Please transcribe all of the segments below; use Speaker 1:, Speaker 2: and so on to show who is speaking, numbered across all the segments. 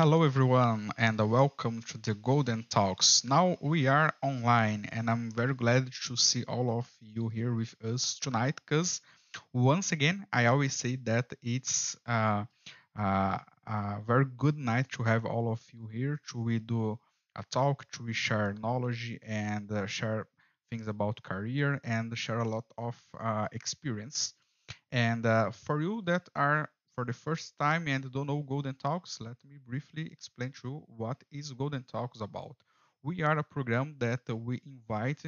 Speaker 1: Hello, everyone, and welcome to the Golden Talks. Now we are online, and I'm very glad to see all of you here with us tonight because, once again, I always say that it's uh, uh, a very good night to have all of you here to we do a talk, to we share knowledge and uh, share things about career and share a lot of uh, experience. And for you that are for the first time and don't know Golden Talks, let me briefly explain to you what is Golden Talks about. We are a program that we invite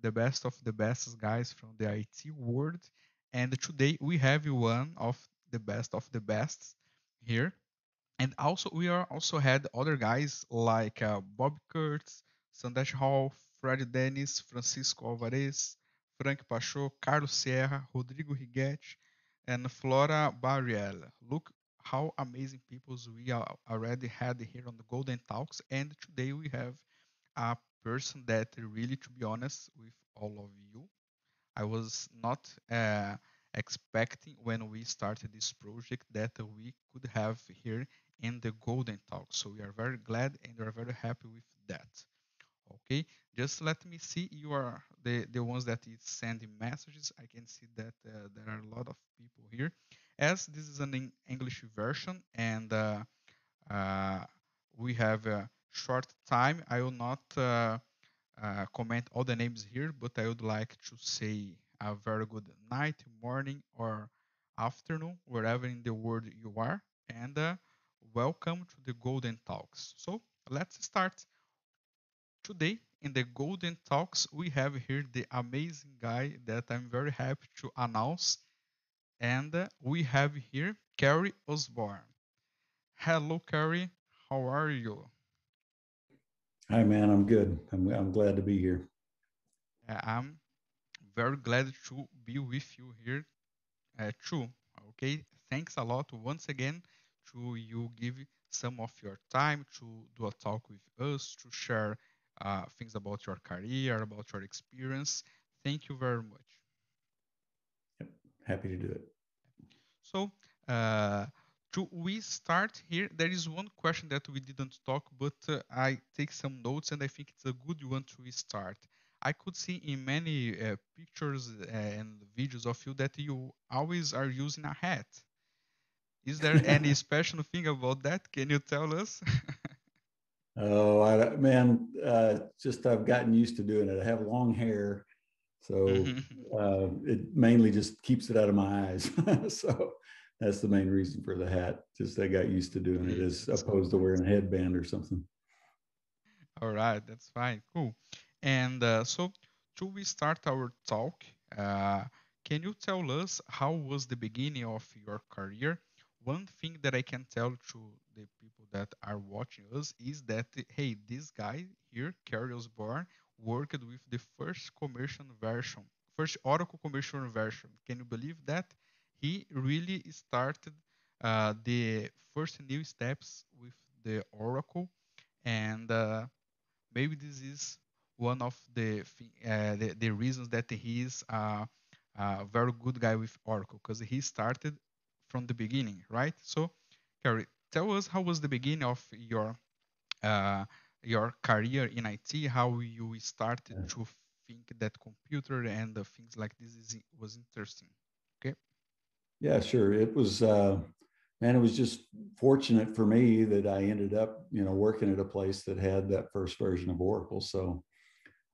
Speaker 1: the best of the best guys from the IT world, and today we have one of the best of the best here. And also we are also had other guys like uh, Bob Kurtz, Sandesh Rao, Fred Dennis, Francisco Alvarez, Franck Pachot, Carlos Sierra, Rodrigo Righetti, and Flora Barrieli. Look how amazing people we already had here on the Golden Talks, and today we have a person that really, to be honest with all of you, I was not uh, expecting when we started this project that we could have here in the Golden Talks. So we are very glad and we are very happy with that. Okay, just let me see. You are the the ones that is sending messages. I can see that uh, there are a lot of people here. As this is an English version and uh, uh, we have a short time, I will not uh, uh, comment all the names here, but I would like to say a very good night, morning, or afternoon, wherever in the world you are, and uh, welcome to the Golden Talks. So let's start. Today, in the Golden Talks, we have here the amazing guy that I'm very happy to announce. And uh, we have here Kerry Osborne. Hello, Kerry. How are you?
Speaker 2: Hi, man. I'm good. I'm, I'm glad to be here.
Speaker 1: I'm very glad to be with you here uh, too. Okay. Thanks a lot once again to you give some of your time to do a talk with us, to share uh, things about your career, about your experience. Thank you very much.
Speaker 2: Yep. Happy to do it.
Speaker 1: So, uh, to we start here, there is one question that we didn't talk, but uh, I take some notes and I think it's a good one to start. I could see in many uh, pictures and videos of you that you always are using a hat. Is there any special thing about that? Can you tell us?
Speaker 2: Oh, I, man, uh, just I've gotten used to doing it. I have long hair, so mm-hmm. uh, it mainly just keeps it out of my eyes. so that's the main reason for the hat. Just I got used to doing it as opposed to wearing a headband or something.
Speaker 1: All right, that's fine, cool. And uh, so, to we start our talk, uh, can you tell us how was the beginning of your career? One thing that I can tell to the people that are watching us is that hey, this guy here, Kerry Osborne, worked with the first commercial version, first Oracle commercial version. Can you believe that? He really started uh, the first new steps with the Oracle, and uh, maybe this is one of the, uh, the, the reasons that he is a, a very good guy with Oracle because he started from the beginning, right? So, Kerry, tell us how was the beginning of your uh, your career in IT, how you started to think that computer and the things like this is, was interesting. Okay.
Speaker 2: Yeah, sure. It was, uh, man, it was just fortunate for me that I ended up, you know, working at a place that had that first version of Oracle. So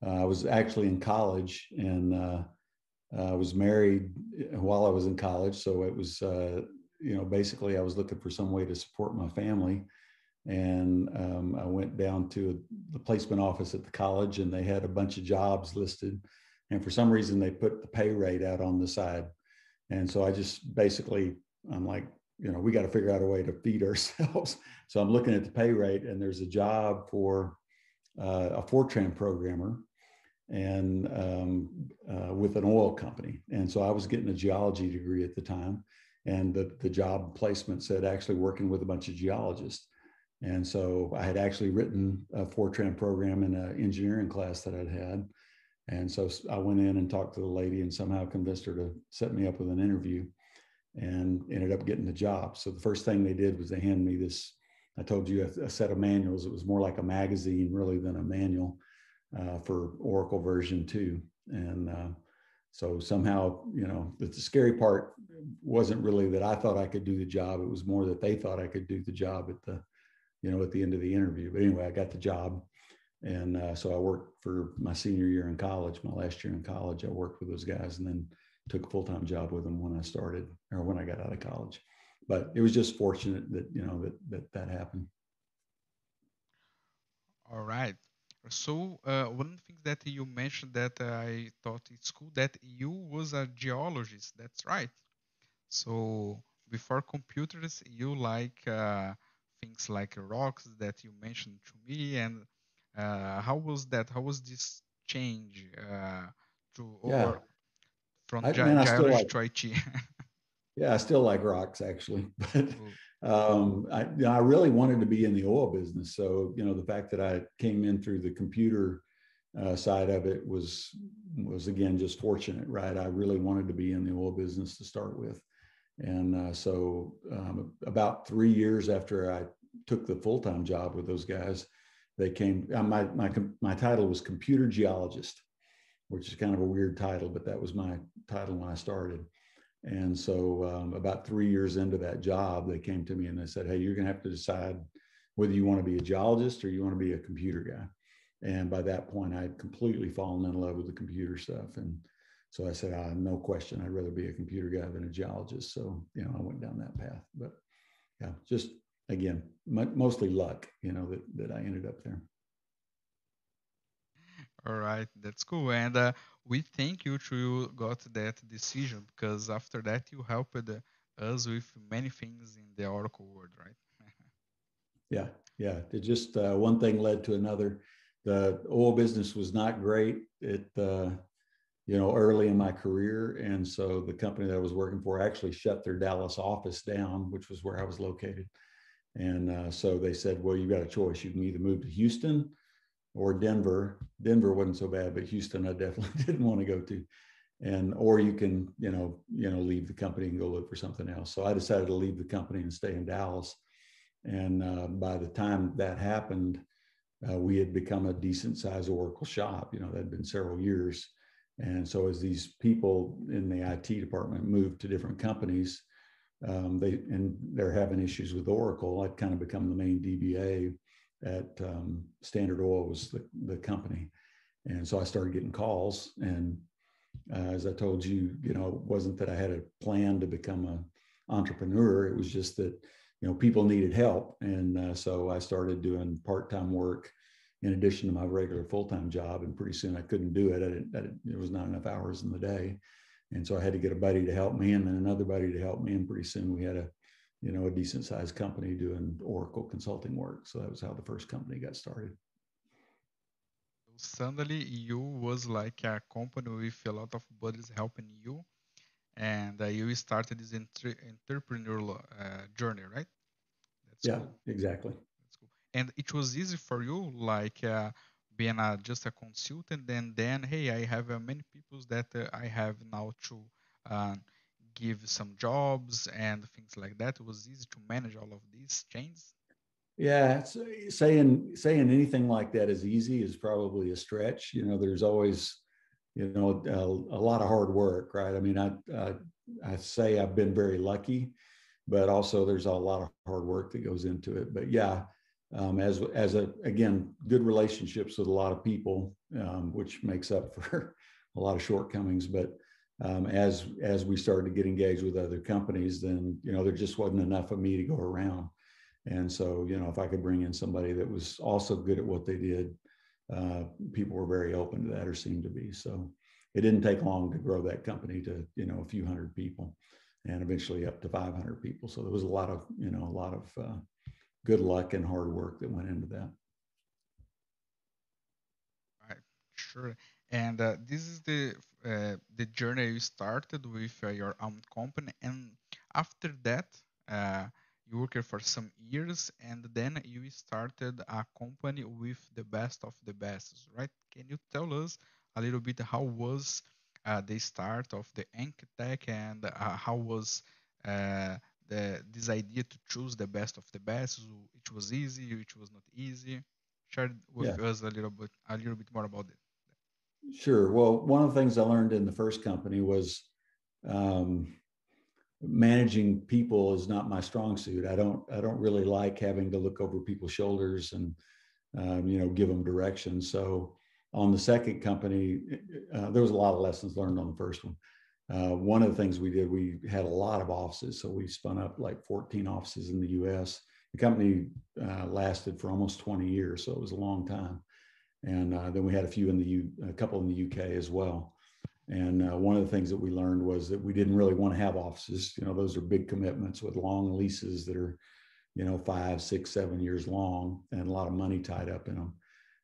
Speaker 2: uh, I was actually in college and uh, I was married while I was in college. So it was, uh, you know, basically I was looking for some way to support my family. And um, I went down to the placement office at the college and they had a bunch of jobs listed. And for some reason, they put the pay rate out on the side. And so I just basically, I'm like, you know, we got to figure out a way to feed ourselves. so I'm looking at the pay rate and there's a job for uh, a Fortran programmer and um, uh, with an oil company. And so I was getting a geology degree at the time and the, the job placement said actually working with a bunch of geologists. And so I had actually written a Fortran program in an engineering class that I'd had. And so I went in and talked to the lady and somehow convinced her to set me up with an interview and ended up getting the job. So the first thing they did was they handed me this I told you a, a, set of manuals. It was more like a magazine really than a manual uh, for Oracle version two. And uh, so somehow, you know, the, the, scary part wasn't really that I thought I could do the job. It was more that they thought I could do the job at the, you know, at the end of the interview. But anyway, I got the job. And uh, so I worked for my senior year in college, my last year in college. I worked with those guys and then took a full time job with them when I started or when I got out of college. But it was just fortunate that you know that that that happened.
Speaker 1: All right. So uh, one thing that you mentioned that I thought it's cool that you was a geologist. That's right. So before computers, you like uh, things like rocks that you mentioned to me, and uh, how was that? How was this change uh, to yeah. over from I, ge- man, geology like, to IT?
Speaker 2: yeah, I still like rocks actually, but um, I, I really wanted to be in the oil business. So you know, the fact that I came in through the computer uh, side of it was was again just fortunate, right? I really wanted to be in the oil business to start with, and uh, so um, about three years after I took the full time job with those guys, they came. Uh, my my my title was computer geologist, which is kind of a weird title, but that was my title when I started. And so, um, about three years into that job, they came to me and they said, "Hey, you're going to have to decide whether you want to be a geologist or you want to be a computer guy." And by that point, I had completely fallen in love with the computer stuff. And so I said, ah, "No question, I'd rather be a computer guy than a geologist." So you know, I went down that path. But yeah, just again, mostly luck, you know, that that I ended up there.
Speaker 1: All right, that's cool. And uh, we thank you to got that decision because after that you helped us with many things in the Oracle world, right?
Speaker 2: yeah, yeah. It just uh, one thing led to another. The oil business was not great. It, uh, you know, early in my career, and so the company that I was working for actually shut their Dallas office down, which was where I was located. And uh, so they said, well, you've got a choice. You can either move to Houston or Denver. Denver wasn't so bad, but Houston I definitely didn't want to go to. And or you can, you know, you know, leave the company and go look for something else. So I decided to leave the company and stay in Dallas. And uh, by the time that happened, uh, we had become a decent sized Oracle shop. You know, that had been several years. And so as these people in the IT department moved to different companies, um, they and they're having issues with Oracle. I'd kind of become the main DBA at um, Standard Oil was the, the company. And so I started getting calls. And uh, as I told you, you know, it wasn't that I had a plan to become an entrepreneur. It was just that, you know, people needed help. And uh, so I started doing part-time work in addition to my regular full-time job. And pretty soon I couldn't do it. I didn't, I didn't, there was not enough hours in the day. And so I had to get a buddy to help me and then another buddy to help me. And pretty soon we had a you know, a decent sized company doing Oracle consulting work. So that was how the first company got started.
Speaker 1: Suddenly, you was like a company with a lot of buddies helping you, and uh, you started this entre- entrepreneurial uh, journey, right?
Speaker 2: That's yeah, cool. exactly.
Speaker 1: That's cool. And it was easy for you, like uh, being a, just a consultant, and then hey, I have uh, many people that uh, I have now to uh, give some jobs and things like that? It was easy to manage all of these chains.
Speaker 2: Yeah, saying saying anything like that is easy is probably a stretch. You know, there's always, you know, a, a lot of hard work, right? I mean, I, I I say I've been very lucky, but also there's a lot of hard work that goes into it. But yeah, um, as as a again good relationships with a lot of people, um, which makes up for a lot of shortcomings. But um, as as we started to get engaged with other companies, then you know there just wasn't enough of me to go around, and so you know if I could bring in somebody that was also good at what they did, uh, people were very open to that or seemed to be. So it didn't take long to grow that company to you know a few hundred people, and eventually up to 500 people. So there was a lot of you know a lot of uh, good luck and hard work that went into that.
Speaker 1: Right, sure. And uh, this is the uh, the journey you started with uh, your own company, and after that, uh, you worked for some years, and then you started a company with the best of the best, right? Can you tell us a little bit how was uh, the start of the Enkitec and uh, how was the this idea to choose the best of the best? It was easy, it was not easy. Share with yeah. us a little bit a little bit more about it.
Speaker 2: Sure. Well, one of the things I learned in the first company was um, managing people is not my strong suit. I don't I don't really like having to look over people's shoulders and um, you know give them direction. So on the second company, uh, there was a lot of lessons learned on the first one. Uh, one of the things we did, we had a lot of offices. So we spun up like 14 offices in the US. The company uh, lasted for almost 20 years, so it was a long time. And uh, then we had a few in the U, a couple in the UK as well. And uh, one of the things that we learned was that we didn't really want to have offices. You know, those are big commitments with long leases that are, you know, five, six, seven years long, and a lot of money tied up in them.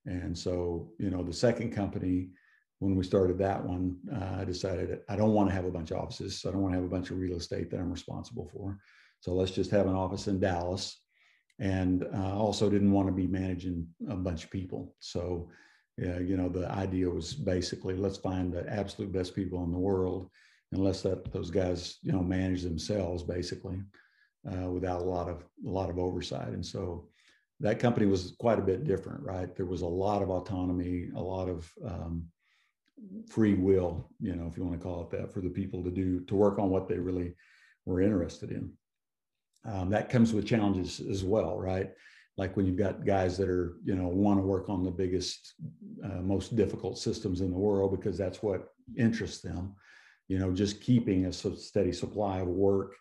Speaker 2: And so, you know, the second company, when we started that one, uh, I decided I don't want to have a bunch of offices. So I don't want to have a bunch of real estate that I'm responsible for. So let's just have an office in Dallas. And uh, also didn't want to be managing a bunch of people. So, yeah, you know, the idea was basically let's find the absolute best people in the world and let's let those guys, you know, manage themselves basically uh, without a lot of a lot of oversight. And so that company was quite a bit different, right? There was a lot of autonomy, a lot of um, free will, you know, if you want to call it that, for the people to do to work on what they really were interested in. Um, that comes with challenges as well, right? Like when you've got guys that are, you know, want to work on the biggest, uh, most difficult systems in the world because that's what interests them. You know, just keeping a steady supply of work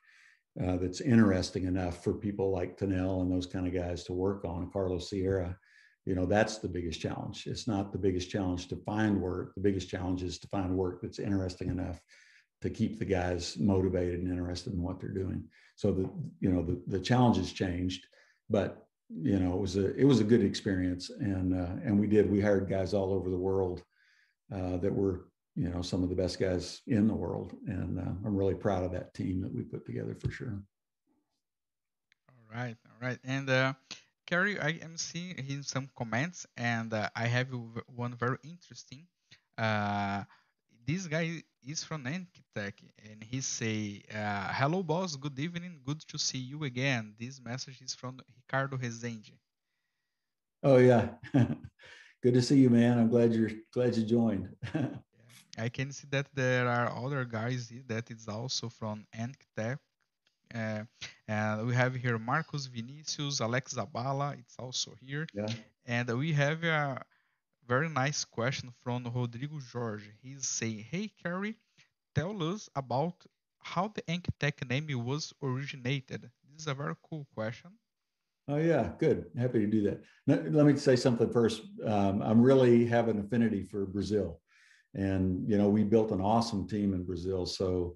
Speaker 2: uh, that's interesting enough for people like Tanel and those kind of guys to work on, Carlos Sierra. You know, that's the biggest challenge. It's not the biggest challenge to find work. The biggest challenge is to find work that's interesting enough to keep the guys motivated and interested in what they're doing. So the you know the the challenges changed, but you know it was a it was a good experience, and uh, and we did we hired guys all over the world uh, that were you know some of the best guys in the world. And uh, i'm really proud of that team that we put together for sure.
Speaker 1: All right all right. And uh Kerry, I am seeing here some comments, and uh, I have one very interesting. Uh, this guy is from Enkitec, and he say, uh, "Hello, boss. Good evening. Good to see you again." This message is from Ricardo Rezende.
Speaker 2: Oh yeah, good to see you, man. I'm glad you're glad you joined.
Speaker 1: I can see that there are other guys that is also from Enkitec. Uh, and we have here Marcos Vinicius, Alex Zaballa, it's also here.
Speaker 2: Yeah.
Speaker 1: And we have a very nice question from Rodrigo Jorge. He's saying, Hey, Kerry, tell us about how the Enkitec name was originated. This is a very cool question.
Speaker 2: Oh yeah, good. Happy to do that. let me say something first. Um, I'm really have an affinity for Brazil and you know we built an awesome team in Brazil. So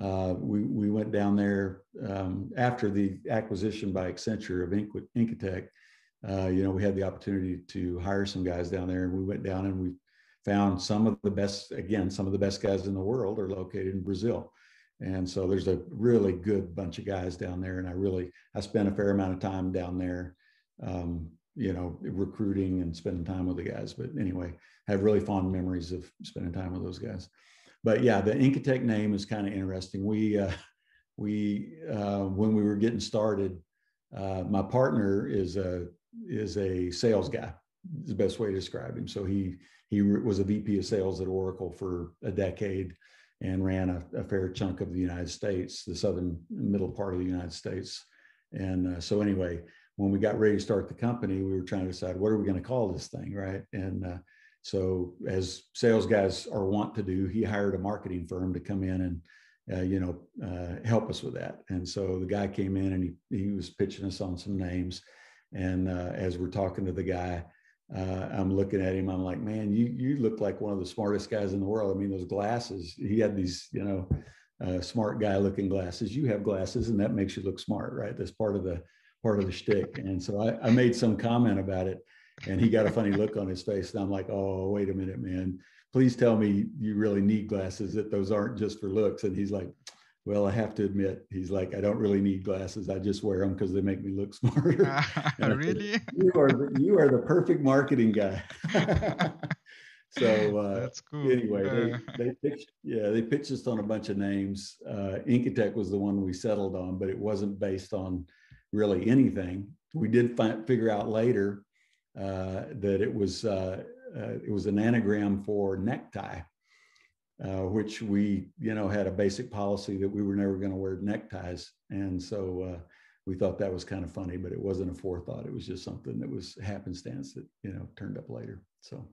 Speaker 2: uh, we we went down there um, after the acquisition by Accenture of Enkitec. Uh, you know, we had the opportunity to hire some guys down there, and we went down and we found some of the best. Again, some of the best guys in the world are located in Brazil, and so there's a really good bunch of guys down there. And I really I spent a fair amount of time down there. Um, you know, recruiting and spending time with the guys. But anyway, I have really fond memories of spending time with those guys. But yeah, the Enkitec name is kind of interesting. We uh, we uh, when we were getting started, uh, my partner is a is a sales guy. Is the best way to describe him. So he he was a VP of sales at Oracle for a decade and ran a, a fair chunk of the United States, the southern middle part of the United States. And uh, so anyway, when we got ready to start the company, we were trying to decide what are we going to call this thing, right? And uh, so, as sales guys are want to do, he hired a marketing firm to come in and uh, you know uh, help us with that. And so the guy came in and he he was pitching us on some names. And uh, as we're talking to the guy, uh, I'm looking at him. I'm like, man, you you look like one of the smartest guys in the world. I mean, those glasses. He had these, you know, uh, smart guy looking glasses. You have glasses, and that makes you look smart, right? That's part of the part of the shtick. And so I, I made some comment about it and he got a funny look on his face. And I'm like, oh, wait a minute, man. Please tell me you really need glasses, that those aren't just for looks. And he's like, well, I have to admit, he's like, I don't really need glasses. I just wear them because they make me look smarter.
Speaker 1: Uh, really?
Speaker 2: you are the, you are the perfect marketing guy. so uh, that's cool. Anyway, they, they pitched, yeah, they pitched us on a bunch of names. Uh, was the one we settled on, but it wasn't based on really anything. We did find, figure out later uh, that it was uh, uh, it was an anagram for necktie, uh, which we you know had a basic policy that we were never going to wear neckties, and so we thought that was kind of funny, but it wasn't a forethought. It was just something that was happenstance that you know turned up later. So.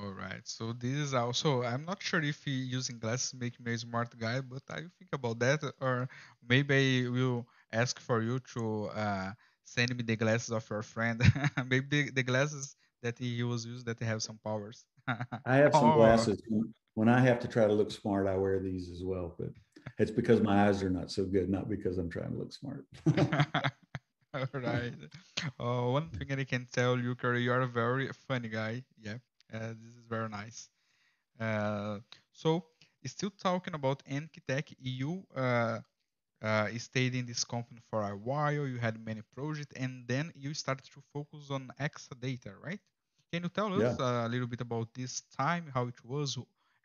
Speaker 1: All right. So this is also. I'm not sure if using glasses make me a smart guy, but I think about that, or maybe I will ask for you to uh, send me the glasses of your friend. maybe the, the, glasses that he was used that have some powers.
Speaker 2: I have some oh. glasses. When I have to try to look smart, I wear these as well. But it's because my eyes are not so good, not because I'm trying to look smart.
Speaker 1: All right. Uh, one thing I can tell you, Kerry, you are a very funny guy. Yeah, uh, this is very nice. Uh, so, still talking about Enkitec, you uh, uh, stayed in this company for a while. You had many projects, and then you started to focus on Exadata, right? Can you tell us yeah. a little bit about this time, how it was,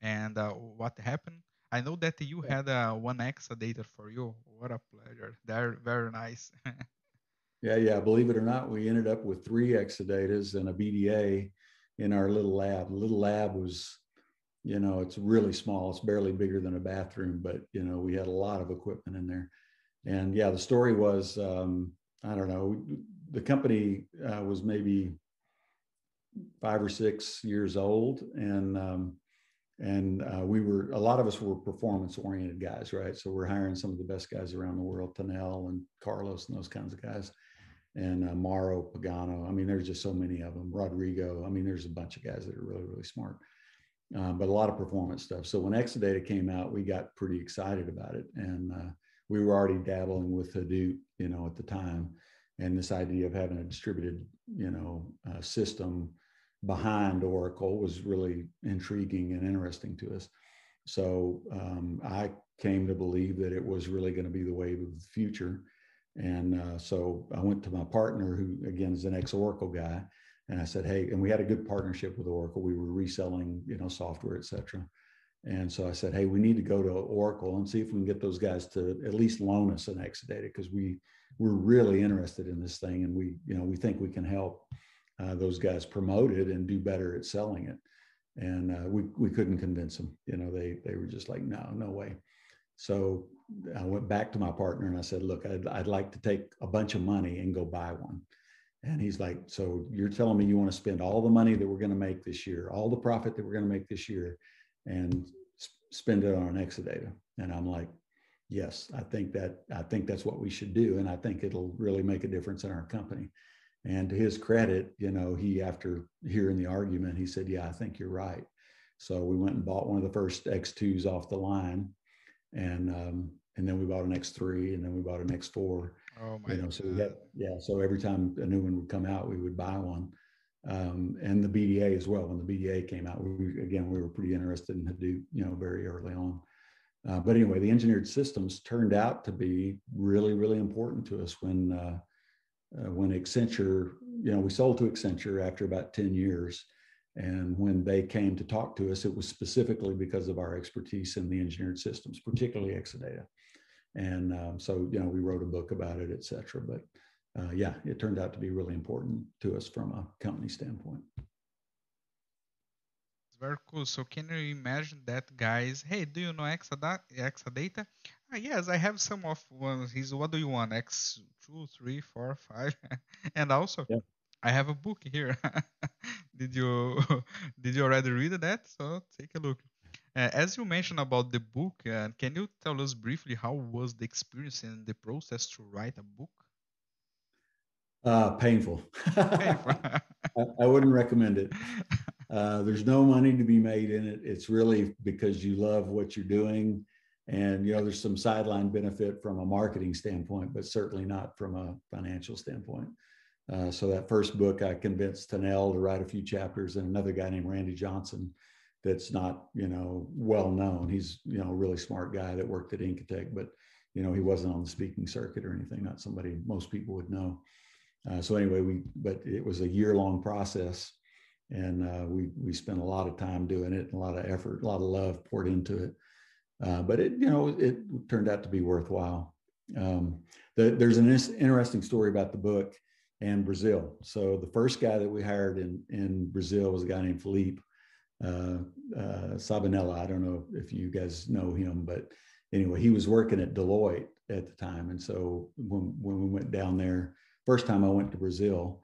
Speaker 1: and uh, what happened? I know that you had a one Exadata for you. What a pleasure. They're very nice.
Speaker 2: yeah, yeah. Believe it or not, we ended up with three Exadatas and a BDA in our little lab. The little lab was, you know, it's really small. It's barely bigger than a bathroom, but you know, we had a lot of equipment in there. And yeah, the story was, um, I don't know, the company uh, was maybe five or six years old, and um, and uh, we were a lot of us were performance oriented guys right so we're hiring some of the best guys around the world Tanel and carlos and those kinds of guys and uh, Mauro Pagano. I mean, there's just so many of them. Rodrigo. I mean, there's a bunch of guys that are really, really smart, um, but a lot of performance stuff. So when Exadata came out, we got pretty excited about it, and uh, we were already dabbling with Hadoop, you know, at the time, and this idea of having a distributed, you know, uh, system behind Oracle was really intriguing and interesting to us. So um, I came to believe that it was really going to be the wave of the future. And uh, so I went to my partner, who again is an ex-Oracle guy, and I said, "Hey," and we had a good partnership with Oracle. We were reselling, you know, software, et cetera. And so I said, "Hey, we need to go to Oracle and see if we can get those guys to at least loan us an Exadata because we we're really interested in this thing, and we, you know, we think we can help." Uh, those guys promote it and do better at selling it. And uh, we, we couldn't convince them. You know, they, they were just like, no, no way. So I went back to my partner and I said, look, I'd, I'd like to take a bunch of money and go buy one. And he's like, so you're telling me you want to spend all the money that we're going to make this year, all the profit that we're going to make this year and sp- spend it on Exadata. And I'm like, yes, I think that, I think that's what we should do. And I think it'll really make a difference in our company. And to his credit, you know, he, after hearing the argument, he said, Yeah, I think you're right. So we went and bought one of the first X2s off the line. And, um, and then we bought an X3 and then we bought an X4. Oh my you know, so had, yeah. So every time a new one would come out, we would buy one. Um, and the BDA as well. When the BDA came out, we, again, we were pretty interested in Hadoop, you know, very early on. Uh, but anyway, the engineered systems turned out to be really, really important to us when uh, uh, when Accenture, you know, we sold to Accenture after about 10 years. And when they came to talk to us, it was specifically because of our expertise in the engineered systems, particularly Exadata. And um, so, you know, we wrote a book about it, et cetera. But uh, yeah, it turned out to be really important to us from a company standpoint.
Speaker 1: It's very cool. So can you imagine that, guys? Hey, do you know Exadata? Ah, yes, I have some of ones. He's what do you want? X two, three, four, five, and also yeah. I have a book here. did you did you already read that? So take a look. Uh, as you mentioned about the book, uh, can you tell us briefly how was the experience and the process to write a book?
Speaker 2: Uh, painful. painful. I, I, wouldn't recommend it. Uh, there's no money to be made in it. It's really because you love what you're doing and you know, there's some sideline benefit from a marketing standpoint, but certainly not from a financial standpoint. Uh, so that first book, I convinced Tanel to write a few chapters, and another guy named Randy Johnson, that's not you know well known. He's you know a really smart guy that worked at Enkitec, but you know he wasn't on the speaking circuit or anything. Not somebody most people would know. Uh, so anyway, we but it was a year long process, and uh, we we spent a lot of time doing it, and a lot of effort, a lot of love poured into it. Uh, but it you know it turned out to be worthwhile. Um, the, there's an interesting story about the book and Brazil. So the first guy that we hired in in Brazil was a guy named Felipe uh, uh, Sabanella. I don't know if you guys know him, but anyway, he was working at Deloitte at the time. And so when, when we went down there, first time I went to Brazil,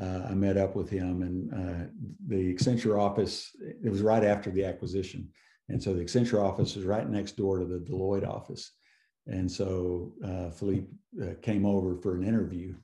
Speaker 2: uh, I met up with him and uh, the Accenture office, it was right after the acquisition. And so the Accenture office is right next door to the Deloitte office. And so uh, Felipe uh, came over for an interview.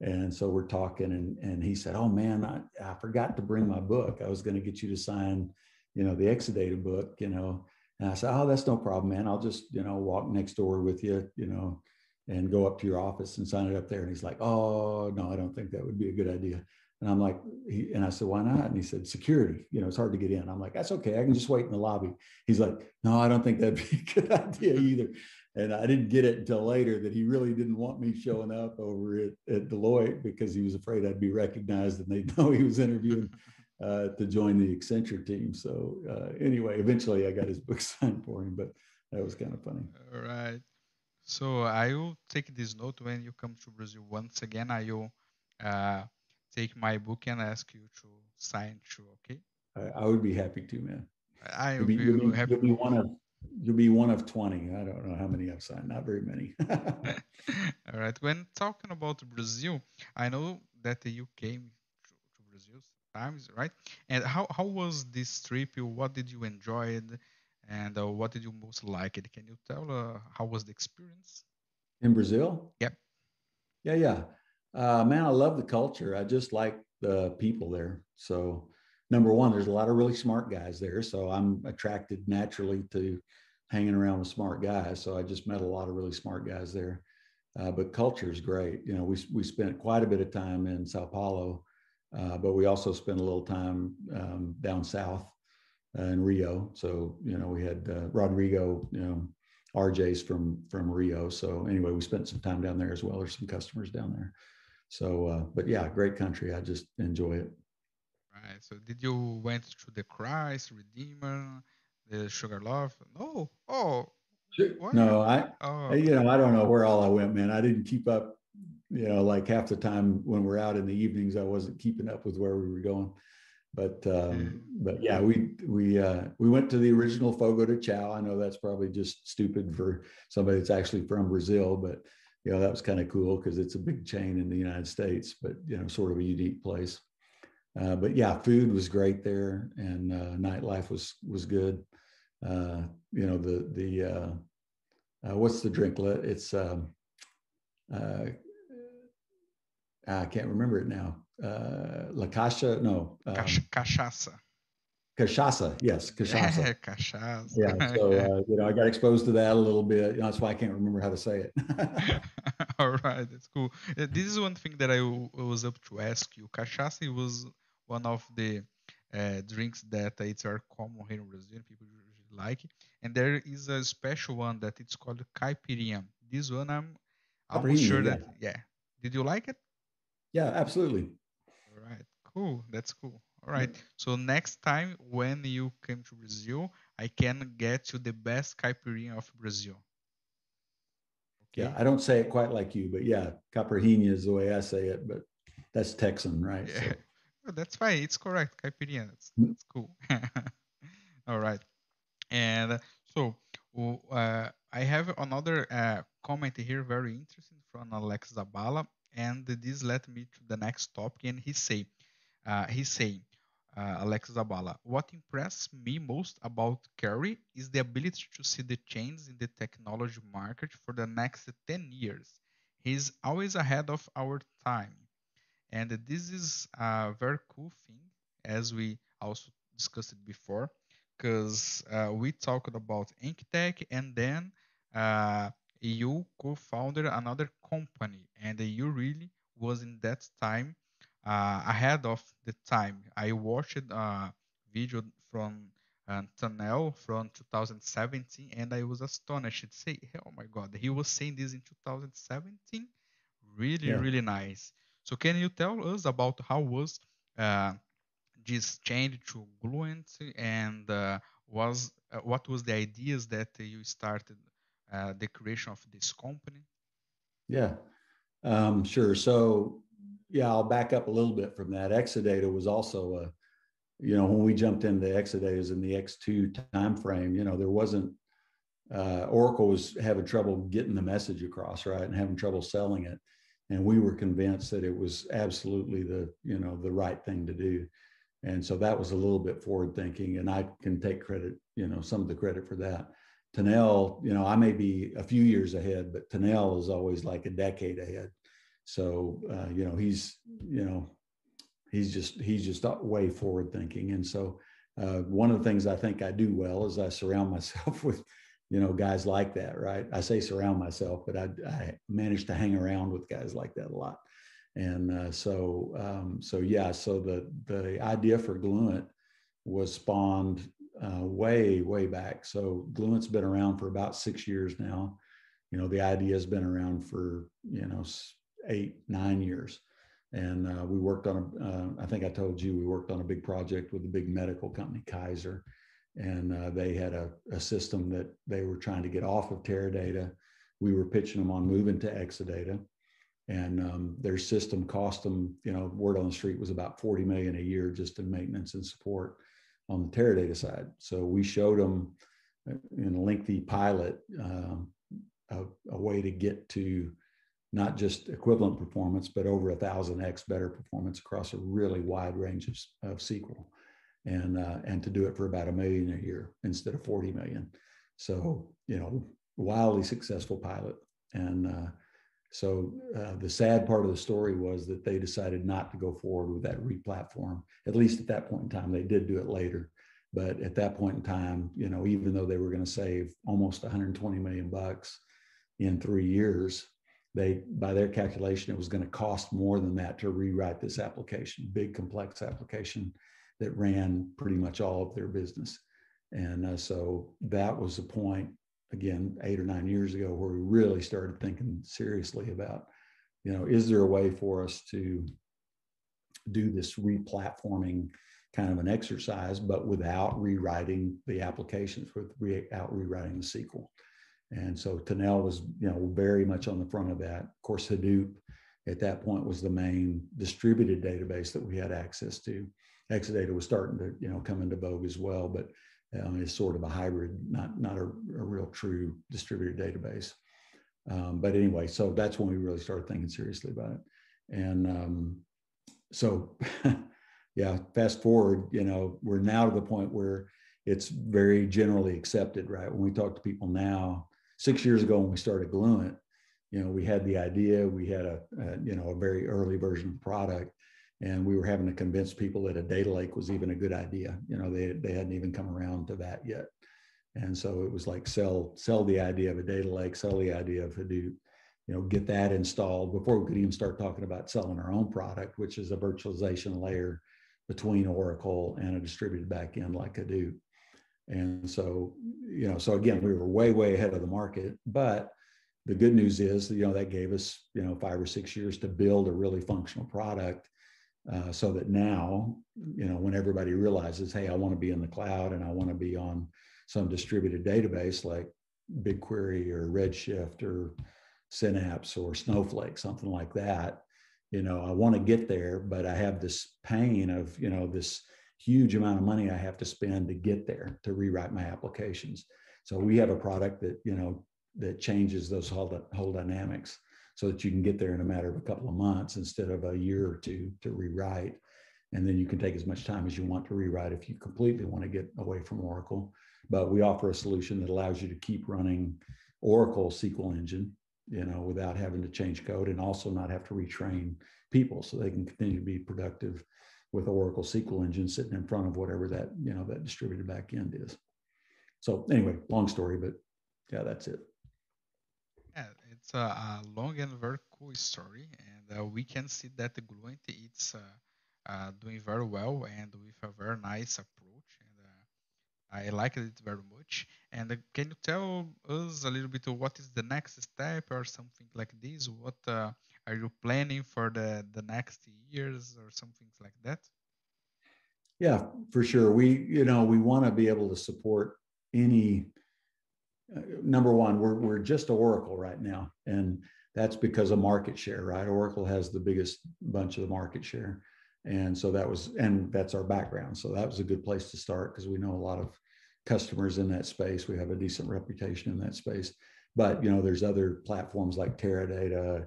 Speaker 2: And so we're talking, and, and he said, Oh man, I, I forgot to bring my book. I was going to get you to sign, you know, the Exadata book, you know. And I said, Oh, that's no problem, man. I'll just, you know, walk next door with you, you know, and go up to your office and sign it up there. And he's like, Oh, no, I don't think that would be a good idea. And I'm like, he, and I said, why not? And he said, security, you know, it's hard to get in. I'm like, that's okay. I can just wait in the lobby. He's like, no, I don't think that'd be a good idea either. And I didn't get it until later that he really didn't want me showing up over at, at Deloitte because he was afraid I'd be recognized and they'd know he was interviewing uh, to join the Accenture team. So uh, anyway, eventually I got his book signed for him, but that was kind of funny.
Speaker 1: All right. So I will take this note when you come to Brazil once again. I will uh, take my book and ask you to sign too. Okay.
Speaker 2: I, I would be happy to, man.
Speaker 1: I
Speaker 2: you'll
Speaker 1: be,
Speaker 2: you'll be,
Speaker 1: happy.
Speaker 2: you'll be one of you'll be one of 20 i don't know how many i've signed not very many
Speaker 1: all right when talking about brazil i know that you came to, to brazil sometimes right and how, how was this trip what did you enjoy it and uh, what did you most like it can you tell uh, how was the experience
Speaker 2: in brazil
Speaker 1: yep
Speaker 2: yeah yeah uh, man, I love the culture. I just like the people there. So, number one, there's a lot of really smart guys there. So, I'm attracted naturally to hanging around with smart guys. So, I just met a lot of really smart guys there. Uh, but culture is great. You know, we, we spent quite a bit of time in Sao Paulo, uh, but we also spent a little time um, down south uh, in Rio. So, you know, we had uh, Rodrigo, you know, RJ's from from Rio. So anyway, we spent some time down there as well. There's some customers down there. So, uh, but yeah, great country. I just enjoy it.
Speaker 1: Right. So, did you went to the Christ, Redeemer, the Sugarloaf? No. Oh.
Speaker 2: What? No, I. Oh. You know, I don't know where all I went, man. I didn't keep up. You know, like half the time when we're out in the evenings, I wasn't keeping up with where we were going. But um, but yeah, we we uh, we went to the original Fogo de Chao. I know that's probably just stupid for somebody that's actually from Brazil, but you know that was kind of cool because it's a big chain in the United States, but you know sort of a unique place. Uh, but yeah, food was great there, and uh, nightlife was was good. Uh, you know the the uh, uh, what's the drink? It's um, uh, I can't remember it now. La no,
Speaker 1: um, cachaça.
Speaker 2: Cachaça, yes, cachaça.
Speaker 1: cachaça.
Speaker 2: Yeah, so uh, you know, I got exposed to that a little bit. You know, that's why I can't remember how to say it.
Speaker 1: All right, that's cool. Uh, this is one thing that I was up to ask you. Cachaça was one of the uh, drinks that it's very common here in Brazil. People usually like, it. and there is a special one that it's called caipirinha. This one, I'm almost sure yeah. that yeah. Did you like it?
Speaker 2: Yeah, absolutely.
Speaker 1: All right, cool. That's cool. All right. So next time when you come to Brazil, I can get you the best caipirinha of Brazil.
Speaker 2: Okay. Yeah, I don't say it quite like you, but yeah, caipirinha is the way I say it, but that's Texan, right?
Speaker 1: Yeah. So. that's fine. It's correct. Caipirinha. That's, mm-hmm. that's cool. All right. And so uh, I have another uh, comment here, very interesting from Alex Zaballa, and this led me to the next topic. And he say, uh, he's saying, uh, Alex Zaballa. What impressed me most about Kerry is the ability to see the changes in the technology market for the next 10 years. He's always ahead of our time. And this is a very cool thing, as we also discussed it before, because uh, we talked about Enkitec and then uh, you co-founded another company and you really was in that time uh, ahead of the time. I watched a video from uh, Tanel from 2017 and I was astonished. To say, oh my God, he was saying this in 2017. Really, yeah. really nice. So can you tell us about how was uh, this change to Gluent and uh, was uh, what was the ideas that you started uh, the creation of this company?
Speaker 2: Yeah, um, sure. So yeah, I'll back up a little bit from that. Exadata was also a, you know, when we jumped into Exadata in the X2 timeframe, you know, there wasn't uh, Oracle was having trouble getting the message across, right, and having trouble selling it, and we were convinced that it was absolutely the you know the right thing to do, and so that was a little bit forward thinking, and I can take credit, you know, some of the credit for that. Tanel, you know, I may be a few years ahead, but Tanel is always like a decade ahead. So uh, you know, he's you know, he's just he's just way forward thinking, and so uh, one of the things I think I do well is I surround myself with you know, guys like that, right? I say surround myself, but I, I managed to hang around with guys like that a lot. And uh, so, um, so yeah, so the, the idea for Gluent was spawned uh, way, way back. So Gluent's been around for about six years now. You know, the idea has been around for, you know, eight, nine years. And uh, we worked on, a, uh, I think I told you, we worked on a big project with a big medical company, Kaiser and uh, they had a, a, system that they were trying to get off of Teradata. We were pitching them on moving to Exadata, and um, their system cost them, you know, word on the street was about 40 million a year just in maintenance and support on the Teradata side. So we showed them uh, in a lengthy pilot um, a, a, way to get to not just equivalent performance, but over a thousand X better performance across a really wide range of, of SQL and uh, and to do it for about a million a year instead of 40 million. So you know, wildly successful pilot. And uh, so uh, the sad part of the story was that they decided not to go forward with that replatform. At least at that point in time, they did do it later. But at that point in time, you know, even though they were going to save almost 120 million bucks in three years, they by their calculation it was going to cost more than that to rewrite this application, big complex application that ran pretty much all of their business. And uh, so that was the point, again, eight or nine years ago, where we really started thinking seriously about, you know, is there a way for us to do this replatforming kind of an exercise, but without rewriting the applications, without rewriting the SQL. And so Tanel was, you know, very much on the front of that. Of course, Hadoop at that point was the main distributed database that we had access to. Exadata was starting to you know come into vogue as well, but um, it's sort of a hybrid, not not a, a real true distributed database. Um, but anyway, so that's when we really started thinking seriously about it. And um, so, yeah, fast forward, you know, we're now to the point where it's very generally accepted, right? When we talk to people now, six years ago when we started Gluent, you know, we had the idea, we had a, a you know a very early version of product, and we were having to convince people that a data lake was even a good idea. You know they, they hadn't even come around to that yet. And so it was like sell sell the idea of a data lake sell the idea of hadoop you know get that installed before we could even start talking about selling our own product which is a virtualization layer between oracle and a distributed backend like hadoop and so you know so again we were way way ahead of the market but the good news is you know that gave us you know five or six years to build a really functional product uh, so that now, you know, when everybody realizes, hey, I want to be in the cloud and I want to be on some distributed database like BigQuery or Redshift or Synapse or Snowflake, something like that, you know, I want to get there, but I have this pain of, you know, this huge amount of money I have to spend to get there to rewrite my applications. So we have a product that, you know, that changes those whole, whole dynamics so that you can get there in a matter of a couple of months instead of a year or two to rewrite. And then you can take as much time as you want to rewrite if you completely want to get away from Oracle. But we offer a solution that allows you to keep running Oracle SQL engine, you know, without having to change code and also not have to retrain people so they can continue to be productive with Oracle SQL engine sitting in front of whatever that, you know, that distributed backend is. So anyway, long story, but yeah, that's it Yeah,
Speaker 1: it's a, a, long and very cool story, and uh, we can see that the Gluent it's uh, uh, doing very well and with a very nice approach, and uh, I like it very much. And uh, can you tell us a little bit what is the next step or something like this? What uh, are you planning for the the next years or something like that?
Speaker 2: Yeah, for sure. We, you know, we want to be able to support any. Uh, number one, we're we're just Oracle right now, and that's because of market share, right? Oracle has the biggest bunch of the market share, and so that was, and that's our background. So that was a good place to start because we know a lot of customers in that space. We have a decent reputation in that space, but you know, there's other platforms like Teradata,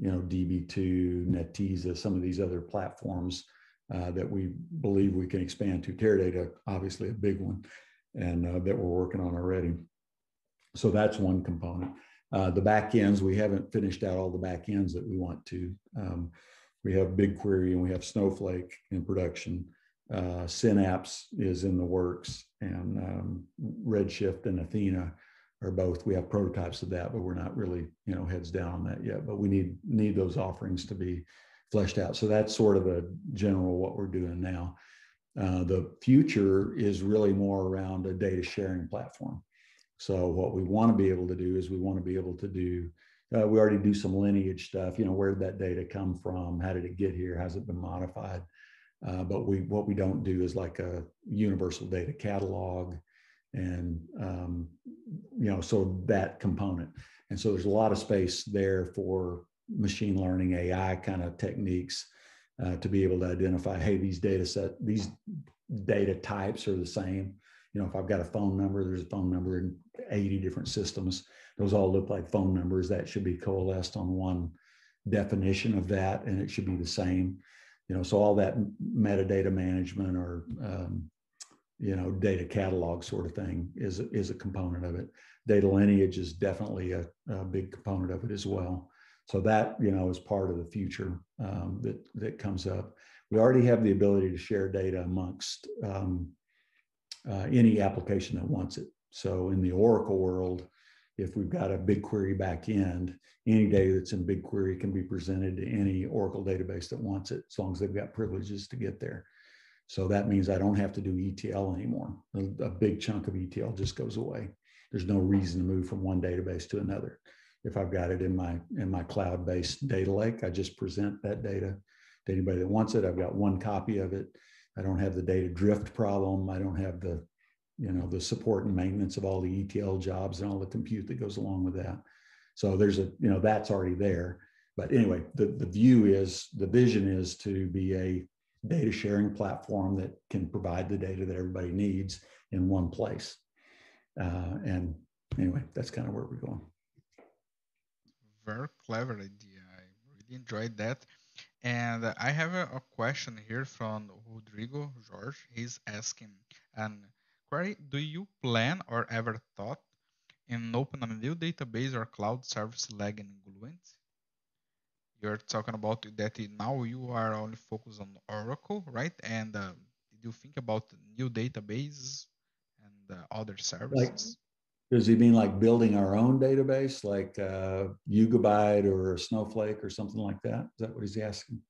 Speaker 2: you know, DB2, Netezza, some of these other platforms uh, that we believe we can expand to. Teradata, obviously a big one, and uh, that we're working on already. So that's one component. Uh, the back ends, we haven't finished out all the back ends that we want to. Um, we have BigQuery and we have Snowflake in production. Uh, Synapse is in the works, and um, Redshift and Athena are both. We have prototypes of that, but we're not really, you know, heads down on that yet. But we need need those offerings to be fleshed out. So that's sort of a general what we're doing now. Uh, the future is really more around a data sharing platform. So what we want to be able to do is we want to be able to do. Uh, we already do some lineage stuff. You know, where did that data come from? How did it get here? Has it been modified? Uh, but we what we don't do is like a universal data catalog, and um, you know, so that component. And so there's a lot of space there for machine learning AI kind of techniques uh, to be able to identify, hey, these data set, these data types are the same. You know, if I've got a phone number, there's a phone number in 80 different systems. Those all look like phone numbers. That should be coalesced on one definition of that, and it should be the same. You know, so all that metadata management or um, you know data catalog sort of thing is is a component of it. Data lineage is definitely a, a big component of it as well. So that you know is part of the future um, that that comes up. We already have the ability to share data amongst um, uh, any application that wants it. So in the Oracle world, if we've got a BigQuery backend, any data that's in BigQuery can be presented to any Oracle database that wants it, as long as they've got privileges to get there. So that means I don't have to do ETL anymore. A, a big chunk of ETL just goes away. There's no reason to move from one database to another if I've got it in my in my cloud-based data lake, I just present that data to anybody that wants it. I've got one copy of it. I don't have the data drift problem. I don't have the, you know, the support and maintenance of all the ETL jobs and all the compute that goes along with that. So there's a, you know, that's already there. But anyway, the, the view is the vision is to be a data sharing platform that can provide the data that everybody needs in one place. Uh, and anyway, that's kind of where we're going
Speaker 1: very clever idea. I really enjoyed that. And I have a, a question here from Rodrigo Jorge. He's asking, and query, do you plan or ever thought in open a new database or cloud service like in Gluent? You're talking about that now you are only focused on Oracle, right? And uh, did you think about new databases and uh, other services?
Speaker 2: Does he mean like building our own database, like uh, Yugabyte or Snowflake or something like that? Is that what he's asking?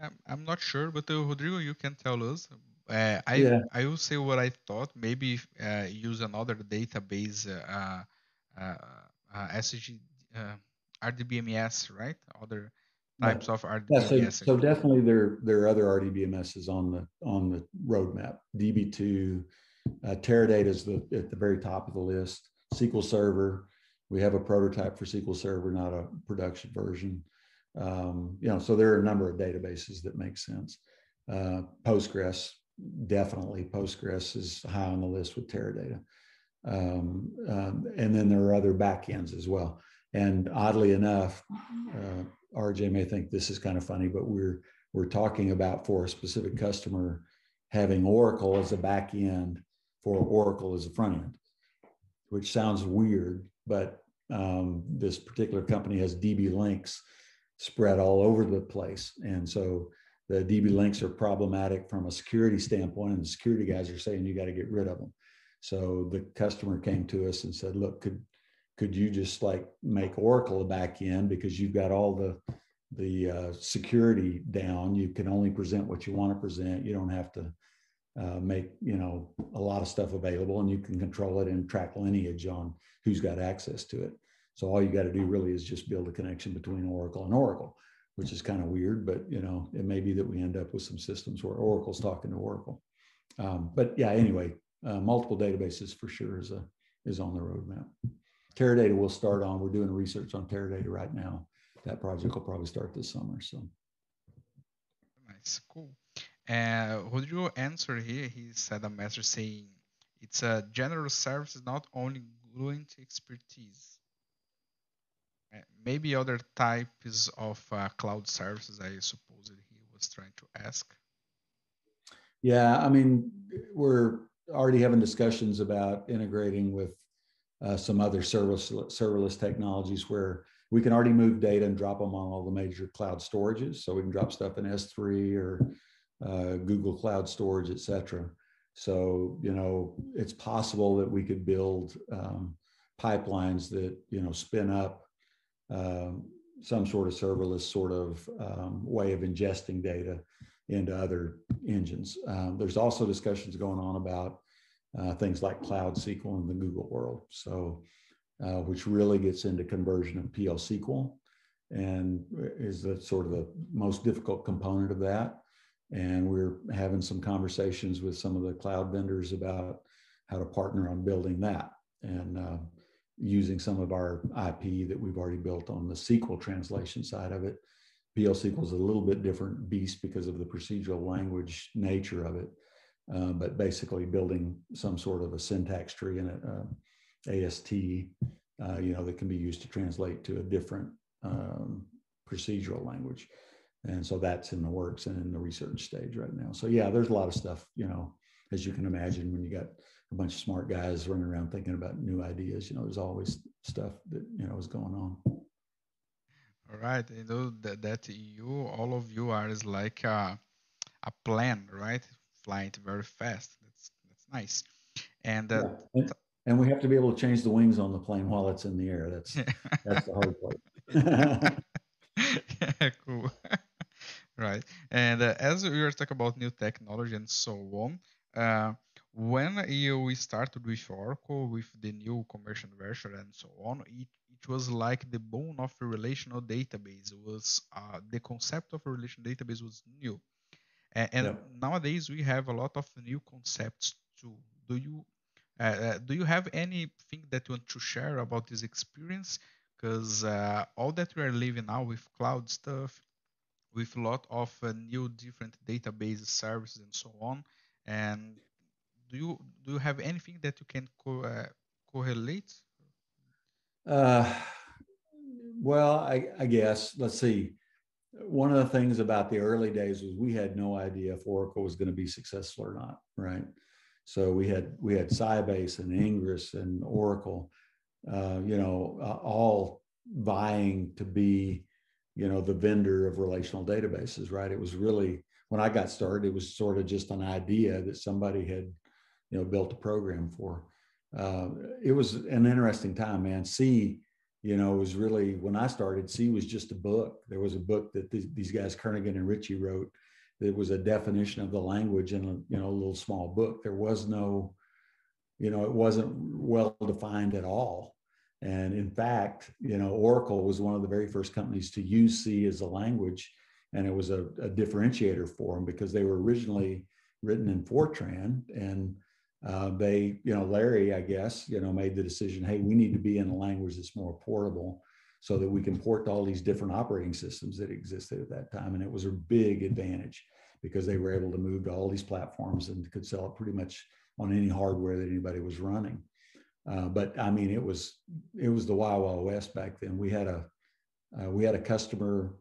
Speaker 1: I'm, I'm not sure, but uh, Rodrigo, you can tell us. Uh, I yeah. I will say what I thought. Maybe uh, use another database, uh, uh, uh SG, RDBMS, right? Other types yeah. of RDBMS.
Speaker 2: Yeah, so, so, definitely there there are other RDBMSs on the on the roadmap. DB2, uh, Teradata is the, at the very top of the list. SQL Server, we have a prototype for SQL Server, not a production version. Um, you know, so there are a number of databases that make sense. Uh, Postgres, definitely Postgres is high on the list with Teradata. Um, um, and then there are other backends as well. And oddly enough, uh, RJ may think this is kind of funny, but we're we're talking about for a specific customer having Oracle as a back end for Oracle as a front end, which sounds weird, but um, this particular company has DB links spread all over the place. And so the DB links are problematic from a security standpoint, and the security guys are saying you got to get rid of them. So the customer came to us and said, look, could could you just like make Oracle a back end because you've got all the the uh, security down. You can only present what you want to present. You don't have to uh, make you know a lot of stuff available and you can control it and track lineage on who's got access to it so all you got to do really is just build a connection between oracle and oracle which is kind of weird, but you know, it may be that we end up with some systems where Oracle's talking to Oracle. Um, but yeah, anyway, uh, multiple databases for sure is a is on the roadmap. Teradata will start on. We're doing research on Teradata right now. That project will probably start this summer. So
Speaker 1: nice, cool. Uh, Rodrigo answered here. He said a message saying it's a general service, not only Gluent expertise. Uh, maybe other types of uh, cloud services. I suppose he was trying to ask.
Speaker 2: Yeah, I mean, we're already having discussions about integrating with uh, some other service, serverless technologies where we can already move data and drop them on all the major cloud storages. So we can drop stuff in S3 or uh, Google Cloud Storage, et cetera. So, you know, it's possible that we could build um, pipelines that, you know, spin up um, some sort of serverless sort of um, way of ingesting data into other engines. Um, there's also discussions going on about uh, things like Cloud SQL in the Google world. So, uh, which really gets into conversion of PL SQL and is the sort of the most difficult component of that. And we're having some conversations with some of the cloud vendors about how to partner on building that and uh, using some of our IP that we've already built on the SQL translation side of it. PL SQL is a little bit different beast because of the procedural language nature of it. Uh, but basically building some sort of a syntax tree and an uh, AST, uh, you know, that can be used to translate to a different um, procedural language. And so that's in the works and in the research stage right now. So yeah, there's a lot of stuff, you know, as you can imagine, when you got a bunch of smart guys running around thinking about new ideas, you know, there's always stuff that, you know, is going on.
Speaker 1: All right. You know that, that you, all of you are is like a, a plan, right? Flying very fast. That's, that's nice. And, uh,
Speaker 2: yeah. and, and we have to be able to change the wings on the plane while it's in the air. That's, that's the hard part.
Speaker 1: yeah, cool. right. And uh, as we were talking about new technology and so on, uh, when you started with Oracle with the new commercial version and so on, it, it was like the bone of a relational database. It was uh, the concept of a relational database was new, and, and yeah. nowadays we have a lot of new concepts too. Do you uh, uh do you have anything that you want to share about this experience? Because uh, all that we are living now with cloud stuff, with a lot of uh, new different database services and so on. And do you do you have anything that you can co- uh, correlate?
Speaker 2: Uh, well, I, I guess let's see. One of the things about the early days was we had no idea if Oracle was going to be successful or not, right? So we had we had Sybase and Ingres and Oracle, uh, you know, uh, all vying to be you know the vendor of relational databases right? It was really when i got started it was sort of just an idea that somebody had you know built a program for. Uh, it was an interesting time man. C you know it was really when i started c was just a book. There was a book that th- these guys Kernighan and ritchie wrote that was a definition of the language in a you know a little small book. There was no you know it wasn't well defined at all. And in fact, you know, Oracle was one of the very first companies to use C as a language, and it was a, a differentiator for them because they were originally written in Fortran, and uh, they, you know, Larry, I guess, you know, made the decision, hey, we need to be in a language that's more portable, so that we can port to all these different operating systems that existed at that time, and it was a big advantage because they were able to move to all these platforms and could sell it pretty much on any hardware that anybody was running. Uh, but I mean, it was it was the Wild Wild West back then. We had a uh, we had a customer.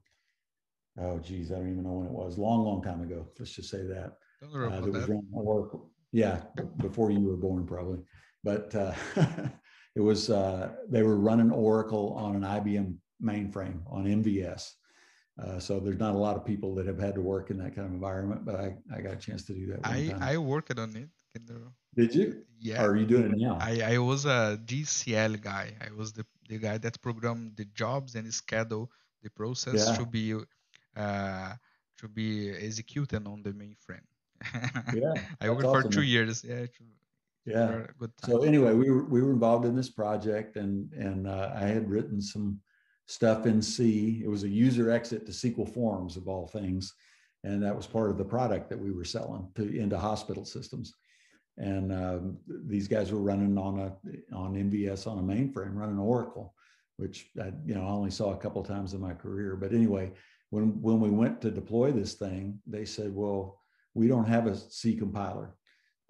Speaker 2: Oh, geez, I don't even know when it was. Long, long time ago. Let's just say that.
Speaker 1: Uh, that was running
Speaker 2: Oracle. Yeah, before you were born, probably. But uh, it was uh, they were running Oracle on an IBM mainframe on MVS. Uh, so there's not a lot of people that have had to work in that kind of environment, but I, I got a chance to do that.
Speaker 1: I, I worked on it.
Speaker 2: Did you?
Speaker 1: Yeah.
Speaker 2: Or are you doing it now?
Speaker 1: I, I was a DCL guy. I was the, the guy that programmed the jobs and schedule the process yeah. to be uh, to be executed on the mainframe.
Speaker 2: yeah.
Speaker 1: I worked awesome. for two years. Yeah.
Speaker 2: Yeah. So anyway, we were we were involved in this project, and and uh, I had written some stuff in C. It was a user exit to SQL Forms of all things, and that was part of the product that we were selling to into hospital systems. And um, these guys were running on a on MVS on a mainframe, running Oracle, which I, you know I only saw a couple times in my career. But anyway, when when we went to deploy this thing, they said, "Well, we don't have a C compiler."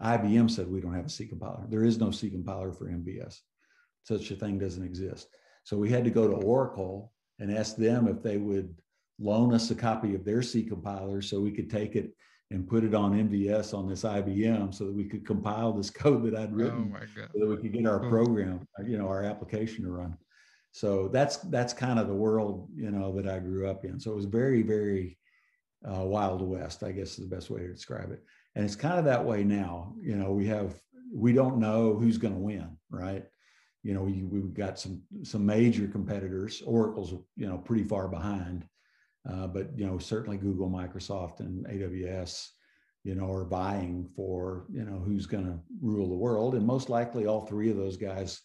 Speaker 2: IBM said we don't have a C compiler. There is no C compiler for MVS. Such a thing doesn't exist. So we had to go to Oracle and ask them if they would loan us a copy of their C compiler so we could take it and put it on MVS on this IBM so that we could compile this code that I'd oh written oh so that we could get our program, you know, our application to run. So that's that's kind of the world, you know, that I grew up in. So it was very, very uh, wild west, I guess is the best way to describe it. And it's kind of that way now. You know, we have we don't know who's going to win, right? you know, we, we've got some some major competitors. Oracle's you know pretty far behind, uh, but you know certainly Google, Microsoft, and AWS, you know, are vying for you know who's going to rule the world, and most likely all three of those guys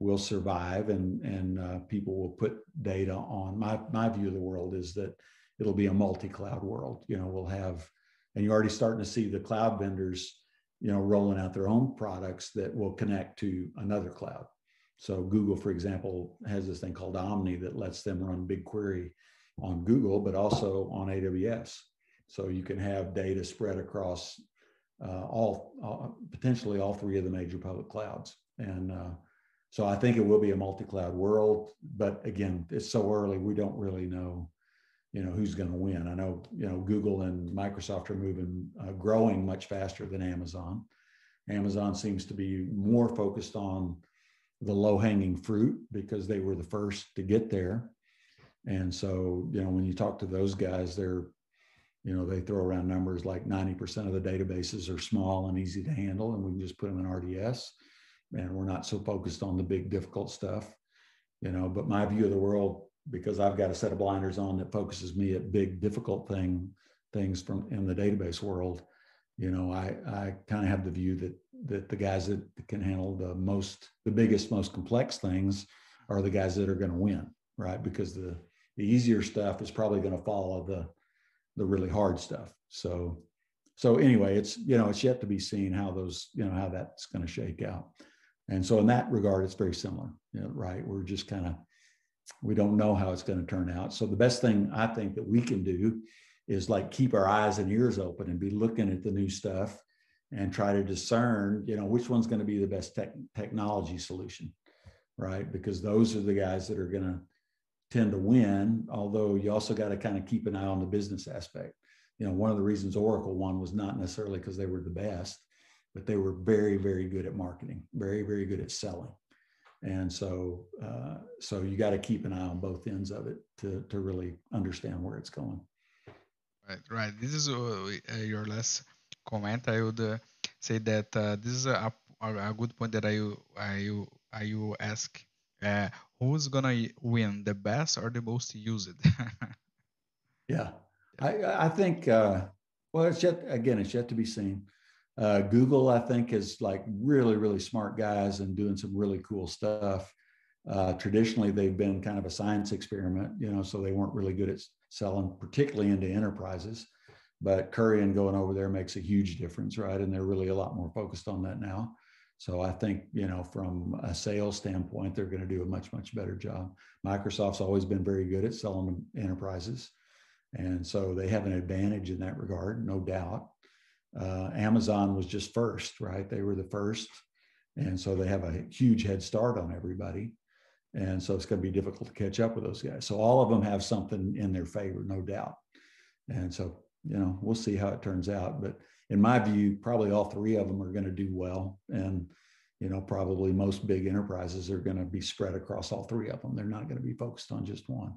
Speaker 2: will survive, and and uh, people will put data on. My my view of the world is that it'll be a multi-cloud world. You know, we'll have, and you're already starting to see the cloud vendors, you know, rolling out their own products that will connect to another cloud. So Google, for example, has this thing called Omni that lets them run BigQuery on Google, but also on AWS. So you can have data spread across uh, all, uh, potentially all three of the major public clouds. And uh, so I think it will be a multi-cloud world, but again, it's so early, we don't really know, you know, who's going to win. I know, you know, Google and Microsoft are moving, uh, growing much faster than Amazon. Amazon seems to be more focused on the low hanging fruit because they were the first to get there. And so, you know, when you talk to those guys, they're, you know, they throw around numbers like 90% of the databases are small and easy to handle, and we can just put them in RDS. And we're not so focused on the big, difficult stuff, you know. But my view of the world, because I've got a set of blinders on that focuses me at big, difficult thing things from in the database world, you know, I I kind of have the view that that the guys that can handle the most, the biggest, most complex things are the guys that are going to win, right? Because the the easier stuff is probably going to follow the the really hard stuff. So so anyway, it's you know it's yet to be seen how those you know how that's going to shake out. And so in that regard, it's very similar, you know, right? We're just kind of we don't know how it's going to turn out. So the best thing I think that we can do is like keep our eyes and ears open and be looking at the new stuff and try to discern, you know, which one's going to be the best tech, technology solution, right? Because those are the guys that are going to tend to win. Although you also got to kind of keep an eye on the business aspect. You know, one of the reasons Oracle won was not necessarily because they were the best, but they were very, very good at marketing, very, very good at selling. And so, uh, so you got to keep an eye on both ends of it to to really understand where it's going.
Speaker 1: Right, right. This is uh, your last comment, I would uh, say that uh, this is a, a good point that I I I will ask. Uh, who's gonna win, the best or the most used?
Speaker 2: yeah, I I think uh, well, it's yet again, it's yet to be seen. Uh, Google, I think, is like really really smart guys and doing some really cool stuff. Uh, traditionally, they've been kind of a science experiment, you know, so they weren't really good at selling, particularly into enterprises but Kurian going over there makes a huge difference, right? And they're really a lot more focused on that now. So I think, you know, from a sales standpoint, they're going to do a much, much better job. Microsoft's always been very good at selling enterprises. And so they have an advantage in that regard, no doubt. Uh, Amazon was just first, right? They were the first. And so they have a huge head start on everybody. And so it's going to be difficult to catch up with those guys. So all of them have something in their favor, no doubt. And so you know, we'll see how it turns out. But in my view, probably all three of them are going to do well. And, you know, probably most big enterprises are going to be spread across all three of them. They're not going to be focused on just one.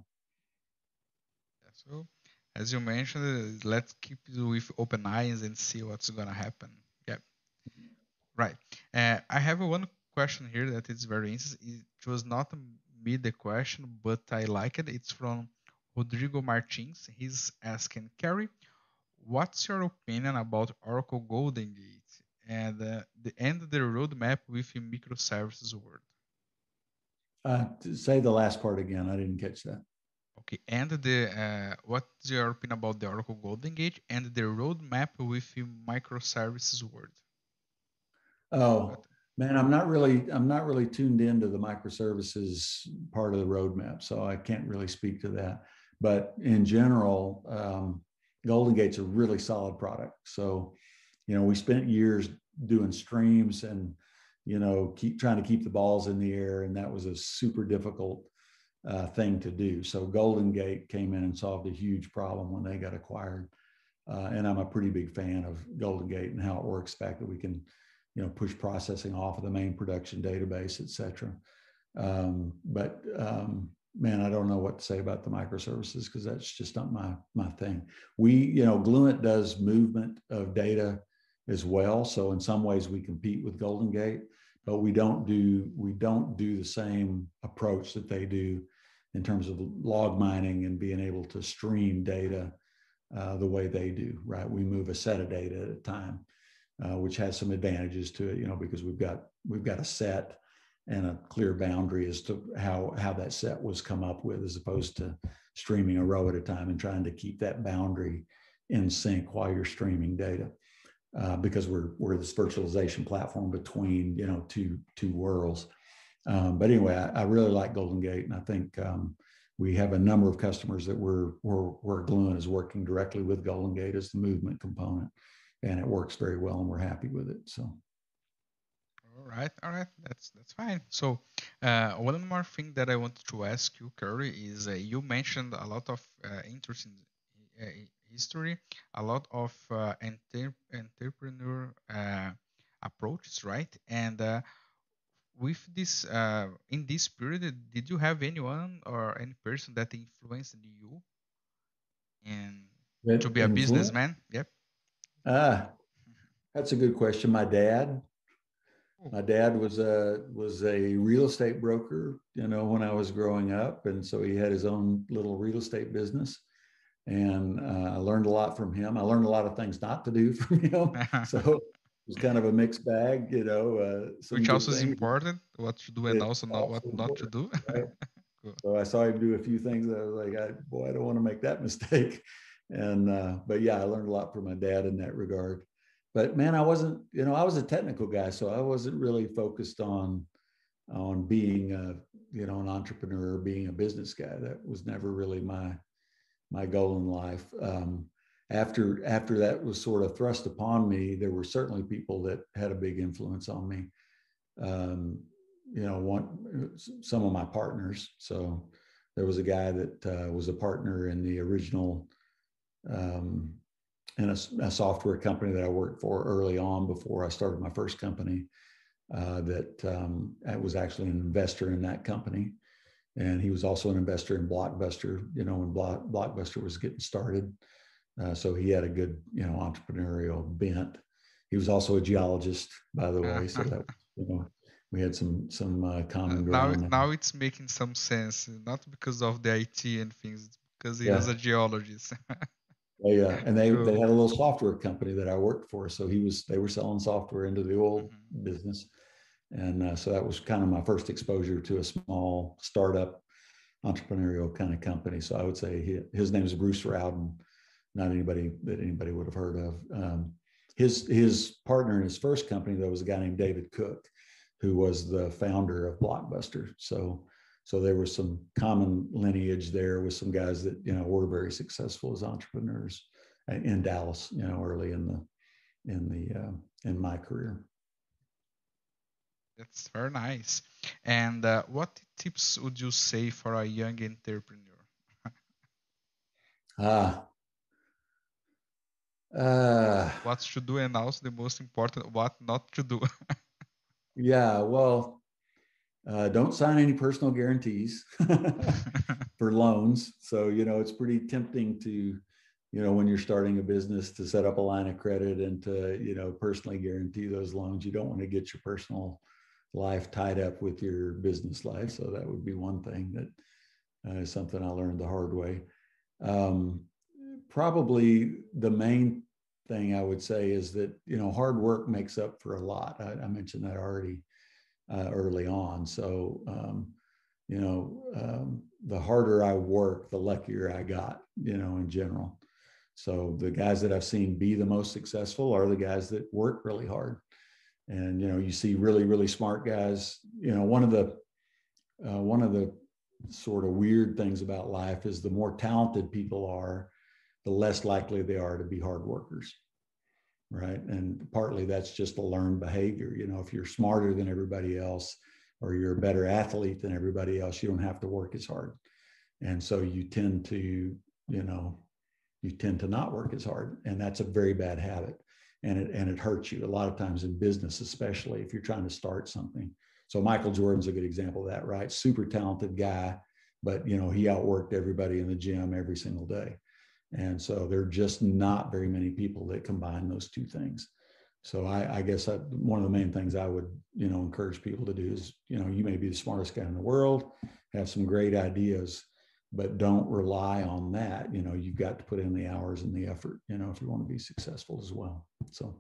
Speaker 1: So, as you mentioned, let's keep with open eyes and see what's going to happen. Yeah. Right. Uh, I have one question here that is very interesting. It was not me the question, but I like it. It's from Rodrigo Martins. He's asking, Kerry, what's your opinion about Oracle Golden Gate and uh, the end of the roadmap with microservices world?
Speaker 2: Uh, say the last part again. I didn't catch that.
Speaker 1: Okay, and the uh, what's your opinion about the Oracle Golden Gate and the roadmap with microservices world?
Speaker 2: Oh man, I'm not really I'm not really tuned into the microservices part of the roadmap, so I can't really speak to that. But in general, um, Golden Gate's a really solid product. So, you know, we spent years doing streams and you know keep trying to keep the balls in the air, and that was a super difficult uh, thing to do. So Golden Gate came in and solved a huge problem when they got acquired. Uh, and I'm a pretty big fan of Golden Gate and how it works. The fact that we can, you know, push processing off of the main production database, et cetera. Um, but um, man, I don't know what to say about the microservices because that's just not my my thing. We, you know, Gluent does movement of data as well. So in some ways we compete with Golden Gate, but we don't do we don't do the same approach that they do in terms of log mining and being able to stream data uh, the way they do, right? We move a set of data at a time, uh, which has some advantages to it, you know, because we've got we've got a set and a clear boundary as to how how that set was come up with, as opposed to streaming a row at a time and trying to keep that boundary in sync while you're streaming data. Uh, because we're we're this virtualization platform between you know two two worlds. Um, but anyway, I, I, really like Golden Gate, and I think um, we have a number of customers that we're, we're, we're Gluent is working directly with Golden Gate as the movement component, and it works very well, and we're happy with it. So.
Speaker 1: All right, all right, that's that's fine. So, uh, one more thing that I wanted to ask you, Kerry, is uh, you mentioned a lot of uh, interesting uh, history, a lot of uh, entrepreneur uh, approaches, right? And with this uh, in this period did you have anyone or any person that influenced you that to be a businessman? Yep.
Speaker 2: Ah that's a good question. My dad. Oh. my dad was a was a real estate broker you know when i was growing up and so he had his own little real estate business and uh, i learned a lot from him. I learned a lot of things not to do from him. So was kind of a mixed bag, you know. Uh,
Speaker 1: Which also is important, what to do and also not what not to do.
Speaker 2: Right? cool. So I saw him do a few things. I was like, I, boy, I don't want to make that mistake. And uh, but yeah, I learned a lot from my dad in that regard. But man, I wasn't, you know, I was a technical guy, so I wasn't really focused on on being a, you know, an entrepreneur, or being a business guy. That was never really my my goal in life. Um, after after that was sort of thrust upon me, there were certainly people that had a big influence on me. Um, you know, one some of my partners. So there was a guy that uh, was a partner in the original um, in a, a, software company that I worked for early on before I started my first company. Uh, that um, I was actually an investor in that company, and he was also an investor in Blockbuster. You know, when Block, Blockbuster was getting started, uh, so he had a good, you know, entrepreneurial bent. He was also a geologist, by the way. So that you know, we had some some uh, common
Speaker 1: ground. Now, now it's making some sense, not because of the IT and things, because he yeah. was a geologist.
Speaker 2: yeah, uh, and they they had a little software company that I worked for. So he was they were selling software into the oil mm-hmm. business, and uh, so that was kind of my first exposure to a small startup entrepreneurial kind of company. So I would say he, his name is Bruce Rowden not anybody that anybody would have heard of. Um, his his partner in his first company though was a guy named David Cook, who was the founder of Blockbuster. So so there was some common lineage there with some guys that you know were very successful as entrepreneurs in Dallas. You know, early in the in the uh, in my career.
Speaker 1: That's very nice. And uh, what tips would you say for a young entrepreneur?
Speaker 2: ah,
Speaker 1: uh, what to do and also the most important what not to do.
Speaker 2: Yeah well uh, don't sign any personal guarantees for loans. So you know it's pretty tempting to you know when you're starting a business to set up a line of credit and to you know personally guarantee those loans. You don't want to get your personal life tied up with your business life. So that would be one thing that uh, is something i learned the hard way. Um, probably the main thing I would say is that you know hard work makes up for a lot. I, I mentioned that already uh, early on. So um, you know, um, the harder I work, the luckier I got, you know, in general. So the guys that I've seen be the most successful are the guys that work really hard. And you know, you see really, really smart guys. You know, one of the uh, one of the sort of weird things about life is the more talented people are, the less likely they are to be hard workers. Right. And partly that's just a learned behavior. You know, if you're smarter than everybody else or you're a better athlete than everybody else, you don't have to work as hard. And so you tend to, you know, you tend to not work as hard. And that's a very bad habit. And it and it hurts you a lot of times in business, especially if you're trying to start something. So Michael Jordan's a good example of that, right? Super talented guy, but you know, he outworked everybody in the gym every single day. And so there are just not very many people that combine those two things. So I, I guess I, one of the main things I would, you know, encourage people to do is, you know, you may be the smartest guy in the world, have some great ideas, but don't rely on that. You know, you've got to put in the hours and the effort, you know, if you want to be successful as well. So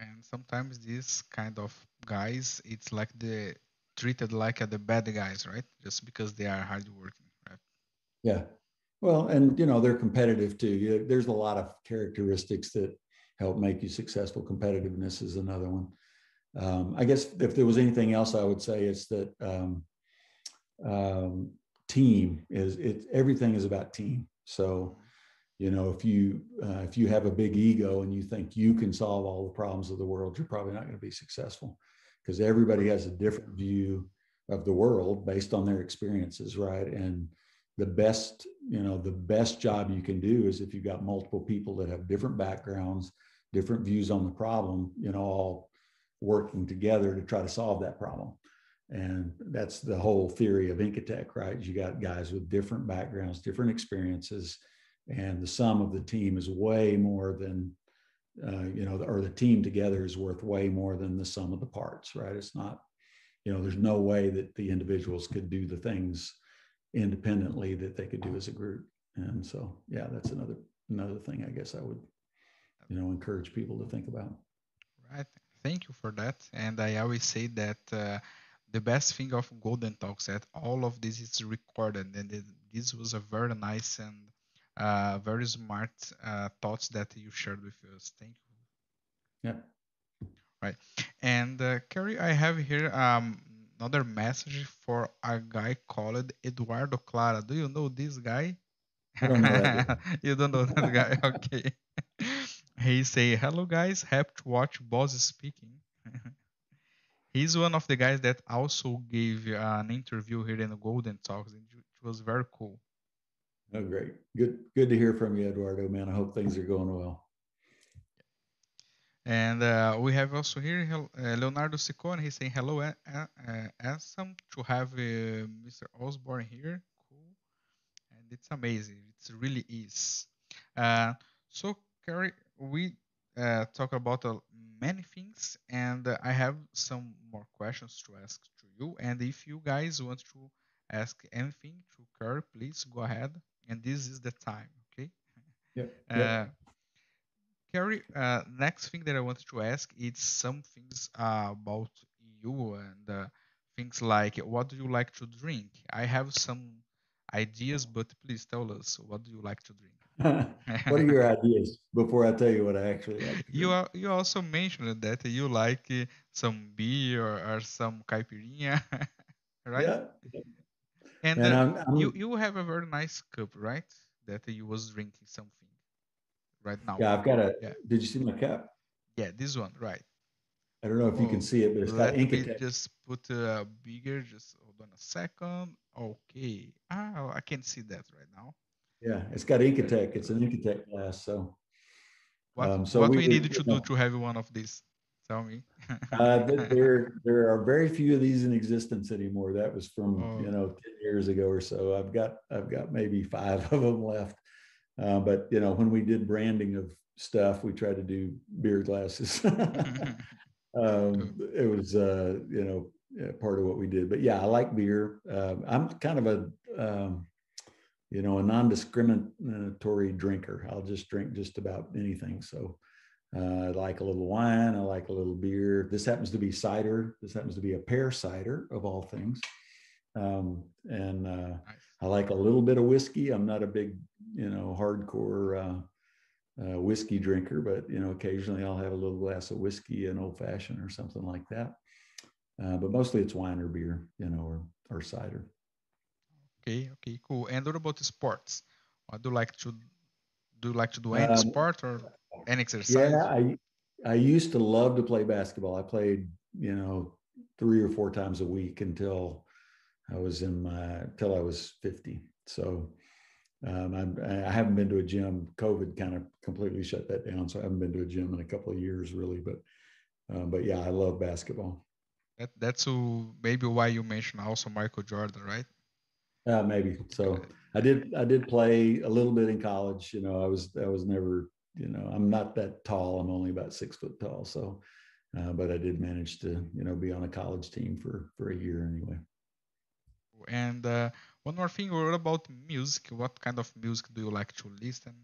Speaker 1: and sometimes these kind of guys it's like the treated like the bad guys right just because they are hardworking right
Speaker 2: yeah well and you know they're competitive too. There's a lot of characteristics that help make you successful. Competitiveness is another one. Um, i guess if there was anything else i would say it's that um, um, team is it everything is about team. So you know if you uh, if you have a big ego and you think you can solve all the problems of the world you're probably not going to be successful because everybody has a different view of the world based on their experiences right? And the best you know the best job you can do is if you've got multiple people that have different backgrounds different views on the problem you know all working together to try to solve that problem and that's the whole theory of Enkitec, right? You got guys with different backgrounds, different experiences, and the sum of the team is way more than uh, you know or the team together is worth way more than the sum of the parts right it's not you know there's no way that the individuals could do the things independently that they could do as a group and so yeah that's another another thing i guess i would you know encourage people to think about
Speaker 1: right thank you for that and i always say that uh, the best thing of golden talks that all of this is recorded and it, this was a very nice and uh, very smart uh, thoughts that you shared with us. Thank
Speaker 2: you. Yeah.
Speaker 1: Right. And uh, Kerry, I have here um, another message for a guy called Eduardo Claro. Do you know this guy?
Speaker 2: Don't know
Speaker 1: you don't know that guy? Okay. he say, "Hello guys, happy to watch Boss speaking." He's one of the guys that also gave an interview here in the Golden Talks. It was very cool.
Speaker 2: Oh, great. Good, good to hear from you, Eduardo, man. I hope things are going well.
Speaker 1: And uh, we have also here uh, Leonardo Ciccone. He's saying hello, uh, awesome to have uh, Mr. Osborne here. Cool, and it's amazing. It really is. Uh, so, Kerry, we uh, talk about uh, many things, and I have some more questions to ask to you. And if you guys want to ask anything to Kerry, please go ahead and this is the time. Okay.
Speaker 2: Yeah. Uh,
Speaker 1: Kerry, uh, next thing that I wanted to ask is some things uh, about you and uh, things like what do you like to drink? I have some ideas, but please tell us what do you like to drink?
Speaker 2: what are your ideas before I tell you what I actually like?
Speaker 1: You are, you also mentioned that you like uh, some beer or, or some caipirinha, right?
Speaker 2: Yeah.
Speaker 1: And, and uh, I'm, I'm, you you have a very nice cup, right? That you was drinking something right now.
Speaker 2: Yeah, I've got a. Yeah. Did you see my cup?
Speaker 1: Yeah, this one, right?
Speaker 2: I don't know if oh, you can oh, see it, but it's got ink. Let
Speaker 1: just put a bigger. Just hold on a second. Okay. Ah, I can see that right now.
Speaker 2: Yeah, it's got Enkitec. It's an Enkitec glass. So,
Speaker 1: what, um, so what we, we need to do know, to have one of these? Tell me.
Speaker 2: uh, there, there are very few of these in existence anymore. That was from oh. you know ten years ago or so. I've got I've got maybe five of them left. Uh, but you know, when we did branding of stuff, we tried to do beer glasses. um, it was uh, you know part of what we did. But yeah, I like beer. Uh, I'm kind of a um, you know a non-discriminatory drinker. I'll just drink just about anything. So uh, I like a little wine. I like a little beer. This happens to be cider. This happens to be a pear cider of all things. Um, and uh, nice. I like a little bit of whiskey. I'm not a big, you know, hardcore uh, uh, whiskey drinker, but you know, occasionally I'll have a little glass of whiskey, an old fashioned or something like that. Uh, but mostly it's wine or beer, you know, or or cider.
Speaker 1: Okay, okay, cool. And what about sports? What do you like to do? You like to do any um, sport or any exercise?
Speaker 2: Yeah, I I used to love to play basketball. I played, you know, three or four times a week until I was in my till I was 50. So um, I'm, I haven't been to a gym. COVID kind of completely shut that down, so I haven't been to a gym in a couple of years, really. But um, but yeah, I love basketball.
Speaker 1: That, that's maybe why you mentioned also Michael Jordan, right?
Speaker 2: Yeah, uh, maybe. So I did I did play a little bit in college. You know, I was I was never you know I'm not that tall. I'm only about six foot tall. So, uh, but I did manage to you know be on a college team for for a year anyway.
Speaker 1: And uh, one more thing, what about music? What kind of music do you like to listen?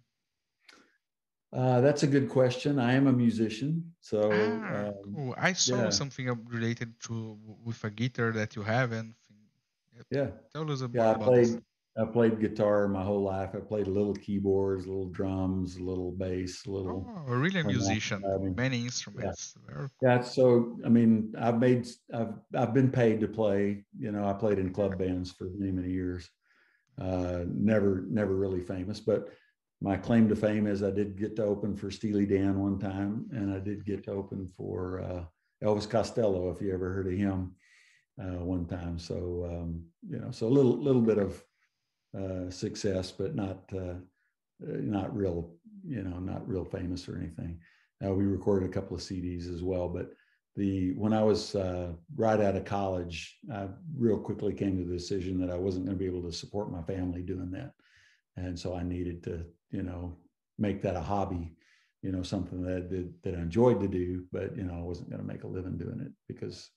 Speaker 2: Uh, that's a good question. I am a musician, so
Speaker 1: ah, um, cool. I saw yeah. something related to with a guitar that you have, and
Speaker 2: yeah,
Speaker 1: tell us
Speaker 2: about. Yeah, I played. This. I played guitar my whole life. I played little keyboards, little drums, little bass, little.
Speaker 1: Oh, really a musician, many instruments.
Speaker 2: Yeah. yeah. So I mean, I've made, I've, I've been paid to play. You know, I played in club bands for many, many years. Uh, never, never really famous, but my claim to fame is I did get to open for Steely Dan one time, and I did get to open for uh, Elvis Costello, if you ever heard of him, uh, one time. So um, you know, so a little, little bit of uh, success, but not uh, uh, not real, you know, not real famous or anything. Uh, we recorded a couple of CDs as well, but the when I was right out of college, I real quickly came to the decision that I wasn't going to be able to support my family doing that, and so I needed to, you know, make that a hobby, you know, something that that, that I enjoyed to do, but you know, I wasn't going to make a living doing it because,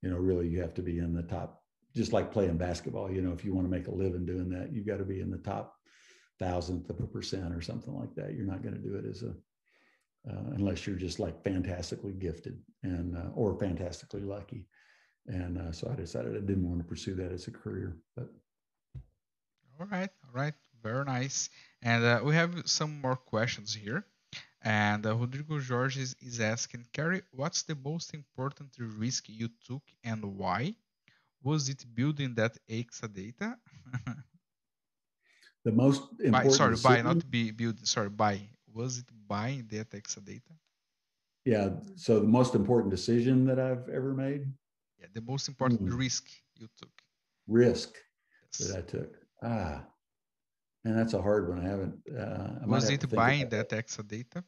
Speaker 2: you know, really you have to be in the top just like playing basketball. You know, if you want to make a living doing that, you've got to be in the top thousandth of a percent or something like that. You're not going to do it as a uh, unless you're just like fantastically gifted and uh, or fantastically lucky. And uh, so I decided I didn't want to pursue that as a career. But
Speaker 1: all right, all right, very nice. And uh, we have some more questions here. And uh, Rodrigo Jorge is, is asking, Kerry, what's the most important risk you took and why? Was it building that Exadata?
Speaker 2: the most important.
Speaker 1: By, sorry, by not be building. Sorry, by was it buying that Exadata?
Speaker 2: Yeah. So the most important decision that I've ever made.
Speaker 1: Yeah, the most important mm. risk you took.
Speaker 2: Risk yes. that I took. Ah, and that's a hard one. I haven't. Uh, I
Speaker 1: was it buying that Exadata?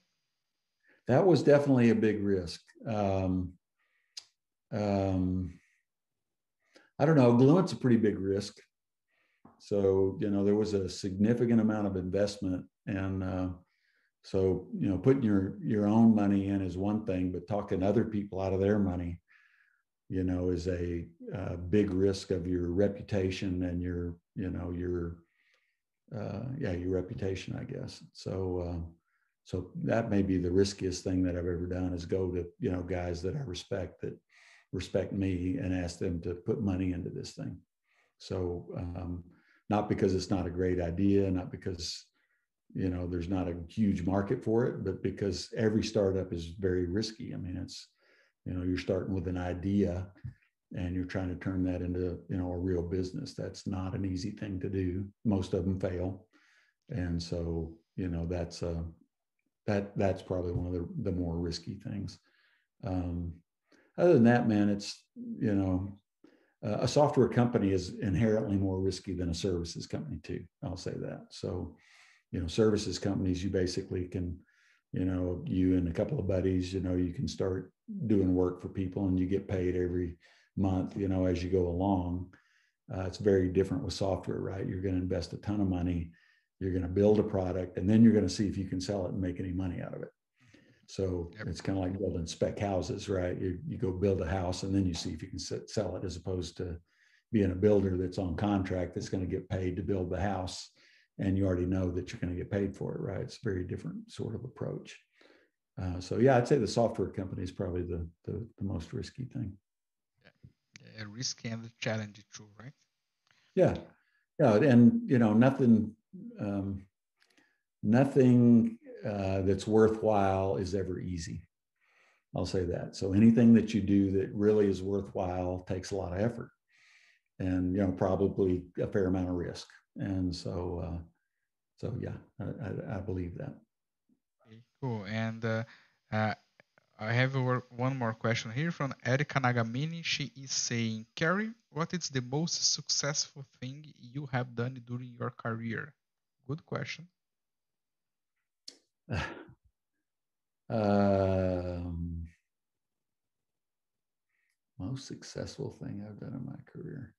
Speaker 2: That was definitely a big risk. Um, um, I don't know. Gluent's a pretty big risk. So, you know, there was a significant amount of investment. And uh, so, you know, putting your, your own money in is one thing, but talking other people out of their money, you know, is a, a big risk of your reputation and your, you know, your, uh, yeah, your reputation, I guess. So, uh, so that may be the riskiest thing that I've ever done is go to, you know, guys that I respect that respect me and ask them to put money into this thing. So um, not because it's not a great idea, not because you know there's not a huge market for it, but because every startup is very risky. I mean, it's you know you're starting with an idea and you're trying to turn that into you know a real business. That's not an easy thing to do. Most of them fail, and so you know that's uh, that that's probably one of the, the more risky things. Um, other than that, man, it's, you know, uh, a software company is inherently more risky than a services company too. I'll say that. So, you know, services companies, you basically can, you know, you and a couple of buddies, you know, you can start doing work for people and you get paid every month, you know, as you go along. Uh, it's very different with software, right? You're going to invest a ton of money, you're going to build a product, and then you're going to see if you can sell it and make any money out of it. So yep. it's kind of like building spec houses, right? You, you go build a house and then you see if you can sell it as opposed to being a builder that's on contract that's going to get paid to build the house and you already know that you're going to get paid for it, right? It's a very different sort of approach. Uh, so yeah, I'd say the software company is probably the, the, the most risky thing.
Speaker 1: Yeah, yeah risky and challenging too, right?
Speaker 2: Yeah, yeah, and you know nothing, um, nothing uh, that's worthwhile is ever easy. I'll say that. So anything that you do that really is worthwhile takes a lot of effort, and you know probably a fair amount of risk. And so, uh, so yeah, I, I, I believe that.
Speaker 1: Cool. And uh, uh, I have one more question here from Erika Nagamini. She is saying, Kerry, what is the most successful thing you have done during your career? Good question.
Speaker 2: Um, most successful thing I've done in my career.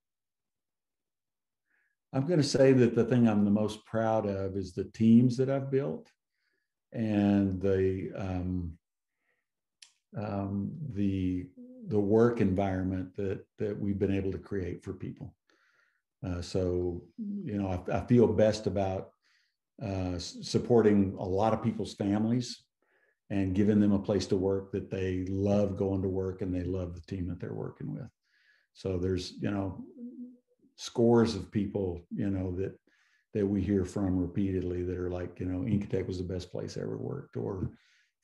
Speaker 2: I'm going to say that the thing I'm the most proud of is the teams that I've built and the um, um, the the work environment that that we've been able to create for people. Uh, so you know, I, I feel best about uh, supporting a lot of people's families and giving them a place to work that they love going to work and they love the team that they're working with. So there's you know scores of people you know that that we hear from repeatedly that are like you know Enkitec was the best place I ever worked or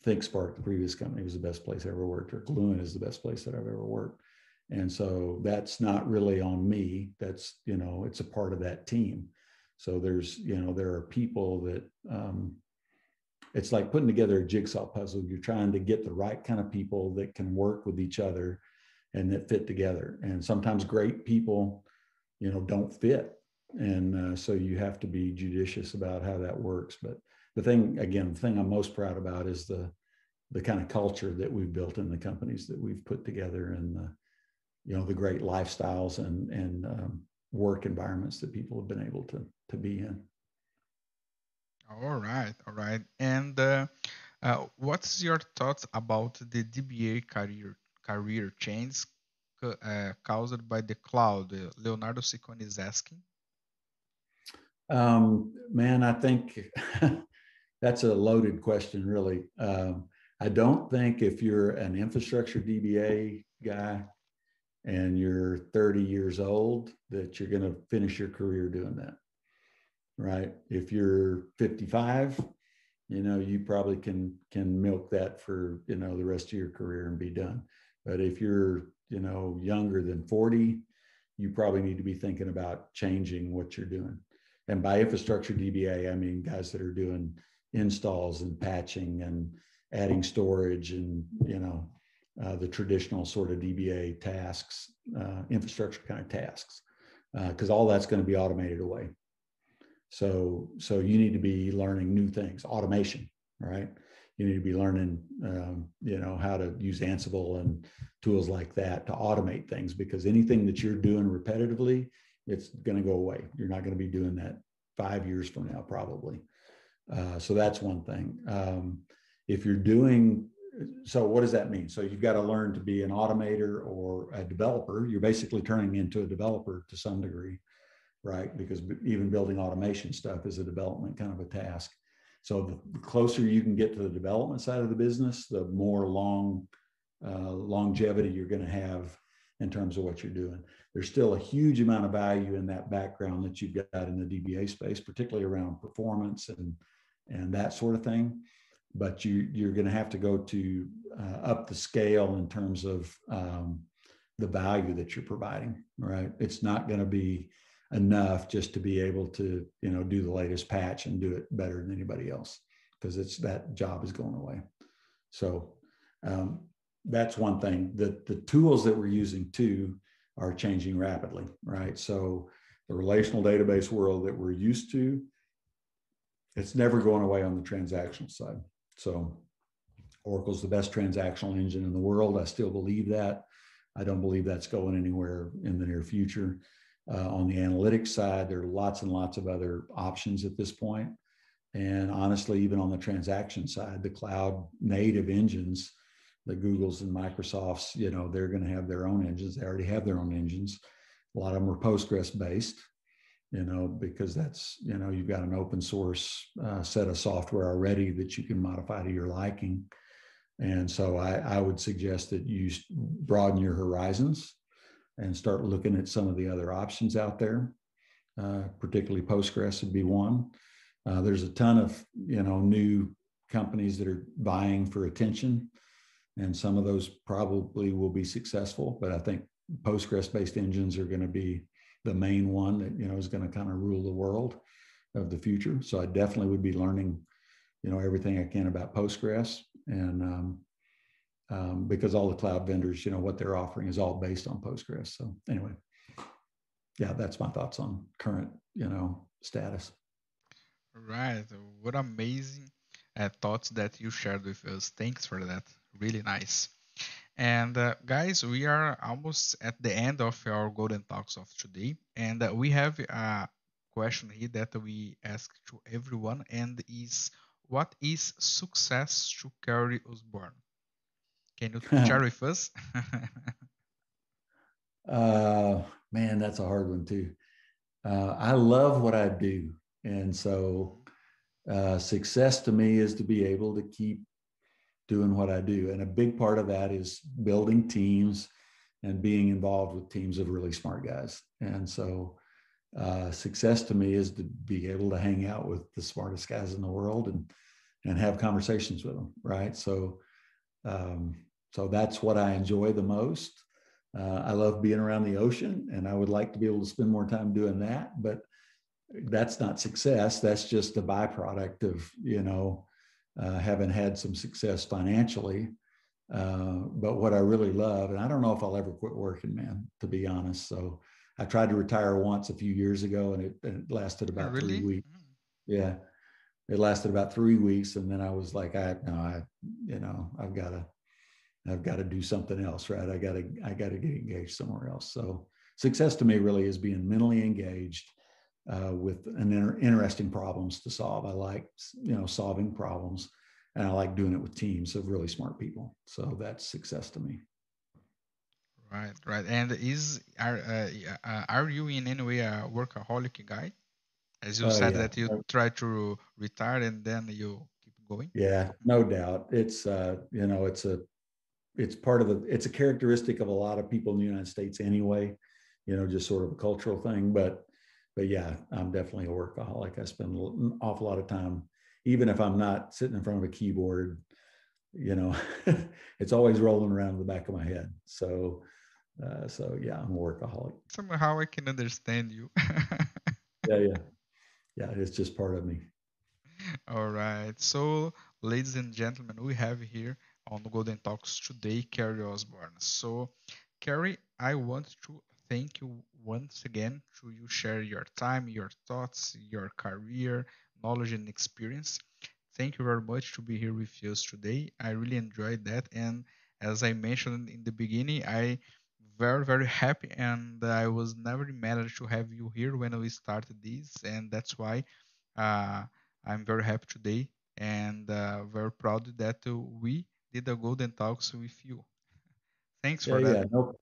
Speaker 2: ThinkSpark, the previous company, was the best place I ever worked, or Gluent is the best place that I've ever worked. And so that's not really on me. That's, you know, it's a part of that team. So there's, you know, there are people that um, it's like putting together a jigsaw puzzle. You're trying to get the right kind of people that can work with each other and that fit together. And sometimes great people, you know, don't fit. And uh, so you have to be judicious about how that works. But the thing again the thing i'm most proud about is the the kind of culture that we've built in the companies that we've put together and the you know the great lifestyles and and um, work environments that people have been able to to be in.
Speaker 1: All right all right. And uh, uh, what's your thoughts about the dba career career change uh, caused by the cloud? Leonardo Ciccone is asking.
Speaker 2: Um, man i think that's a loaded question, really. Um, I don't think if you're an infrastructure DBA guy and you're 30 years old that you're going to finish your career doing that, right? If you're 55, you know you probably can can milk that for you know the rest of your career and be done. But if you're you know younger than 40, you probably need to be thinking about changing what you're doing. And by infrastructure DBA, I mean guys that are doing installs and patching and adding storage and you know uh, the traditional sort of DBA tasks, uh, infrastructure kind of tasks, because uh, all that's going to be automated away. So so you need to be learning new things, automation, right? You need to be learning, um, you know, how to use Ansible and tools like that to automate things because anything that you're doing repetitively, it's going to go away. You're not going to be doing that five years from now, probably. Uh, so that's one thing. Um, if you're doing, so what does that mean? So you've got to learn to be an automator or a developer. You're basically turning into a developer to some degree, right? Because even building automation stuff is a development kind of a task. So the closer you can get to the development side of the business, the more long uh, longevity you're going to have in terms of what you're doing. There's still a huge amount of value in that background that you've got in the DBA space, particularly around performance and and that sort of thing. But you you're going to have to go to uh, up the scale in terms of um, the value that you're providing. Right? It's not going to be enough just to be able to you know do the latest patch and do it better than anybody else because it's that job is going away. So um, that's one thing. The the tools that we're using too are changing rapidly. Right? So the relational database world that we're used to it's never going away on the transactional side. So Oracle's the best transactional engine in the world. I still believe that. I don't believe that's going anywhere in the near future. Uh, on the analytics side, there are lots and lots of other options at this point. And honestly, even on the transaction side, the cloud native engines, the Googles and Microsofts, you know, they're going to have their own engines. They already have their own engines. A lot of them are Postgres based you know, because that's, you know, you've got an open source uh, set of software already that you can modify to your liking. And so I, I would suggest that you broaden your horizons and start looking at some of the other options out there. uh, particularly Postgres would be one. Uh, there's a ton of you know new companies that are vying for attention, and some of those probably will be successful. But I think Postgres-based engines are going to be the main one that you know is going to kind of rule the world of the future. So I definitely would be learning, you know, everything I can about Postgres, and um, um, because all the cloud vendors, you know, what they're offering is all based on Postgres. So anyway, yeah, that's my thoughts on current, you know, status.
Speaker 1: Right. What amazing uh, thoughts that you shared with us. Thanks for that. Really nice. And uh, guys, we are almost at the end of our golden talks of today, and uh, we have a question here that we ask to everyone, and is what is success to Kerry Osborne? Can you share with us?
Speaker 2: uh, man, that's a hard one too. Uh, I love what I do, and so uh, success to me is to be able to keep doing what I do. And a big part of that is building teams and being involved with teams of really smart guys. And so uh, success to me is to be able to hang out with the smartest guys in the world and and have conversations with them. Right. So um, so that's what I enjoy the most. Uh, I love being around the ocean, and I would like to be able to spend more time doing that. But that's not success. That's just a byproduct of you know uh, having had some success financially. Uh, but what I really love, and I don't know if I'll ever quit working, man, to be honest. So I tried to retire once a few years ago, and it, and it lasted about really? three weeks. Mm. Yeah, it lasted about three weeks, and then I was like, I no, I you know I've got to I've got to do something else, right? I got to I got to get engaged somewhere else. So success to me really is being mentally engaged uh, with an inter- interesting problems to solve. I like you know solving problems, and I like doing it with teams of really smart people. So that's success to me.
Speaker 1: Right, right. And is are uh, uh are you in any way a workaholic guy? As you uh, said yeah. that you try to retire and then you keep going.
Speaker 2: Yeah, no doubt. It's uh, you know, it's a it's part of the it's a characteristic of a lot of people in the United States anyway. You know, just sort of a cultural thing, but but yeah, I'm definitely a workaholic. I spend an awful lot of time, even if I'm not sitting in front of a keyboard, you know, it's always rolling around in the back of my head. So, uh, so yeah, I'm a workaholic.
Speaker 1: Somehow I can understand you.
Speaker 2: yeah, yeah, yeah. It's just part of me.
Speaker 1: All right. So, ladies and gentlemen, we have here on Golden Talks today, Kerry Osborne. So, Kerry, I want to thank you once again to you share your time, your thoughts, your career, knowledge, and experience. Thank you very much to be here with us today. I really enjoyed that, and as I mentioned in the beginning, I very very happy, and I was never mad to have you here when we started this, and that's why uh, I'm very happy today and uh, very proud that we did the Golden Talks with you. Thanks for yeah, that. Yeah,
Speaker 2: no,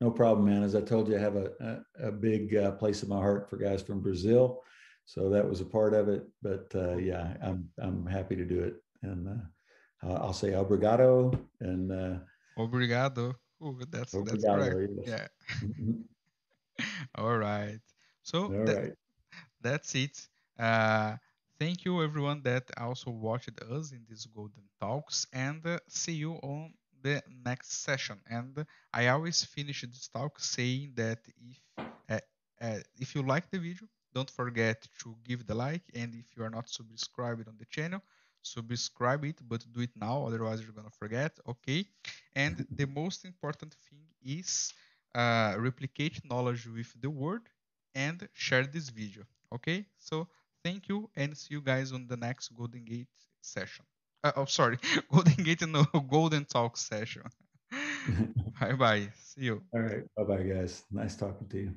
Speaker 2: no problem, man. As I told you, I have a, a, a big uh, place in my heart for guys from Brazil. So that was a part of it. But uh, yeah, I'm, I'm happy to do it. And uh, I'll say obrigado and uh,
Speaker 1: obrigado. Ooh, that's obrigado, that's correct. Yes. Yeah. Mm-hmm. All right. So All that, right. that's it. Thank you everyone that also watched us in these golden talks and uh, see you on the next session. And I always finish this talk saying that if uh, uh, if you like the video, don't forget to give the like, and if you are not subscribed on the channel, subscribe it, but do it now, otherwise you're gonna forget. Okay. And the most important thing is uh, replicate knowledge with the word and share this video. Okay. So thank you, and see you guys on the next Golden Gate session. Uh, oh, sorry, Golden Gate no Golden Talk session. bye bye. See you.
Speaker 2: All right. Bye bye, guys. Nice talking to you.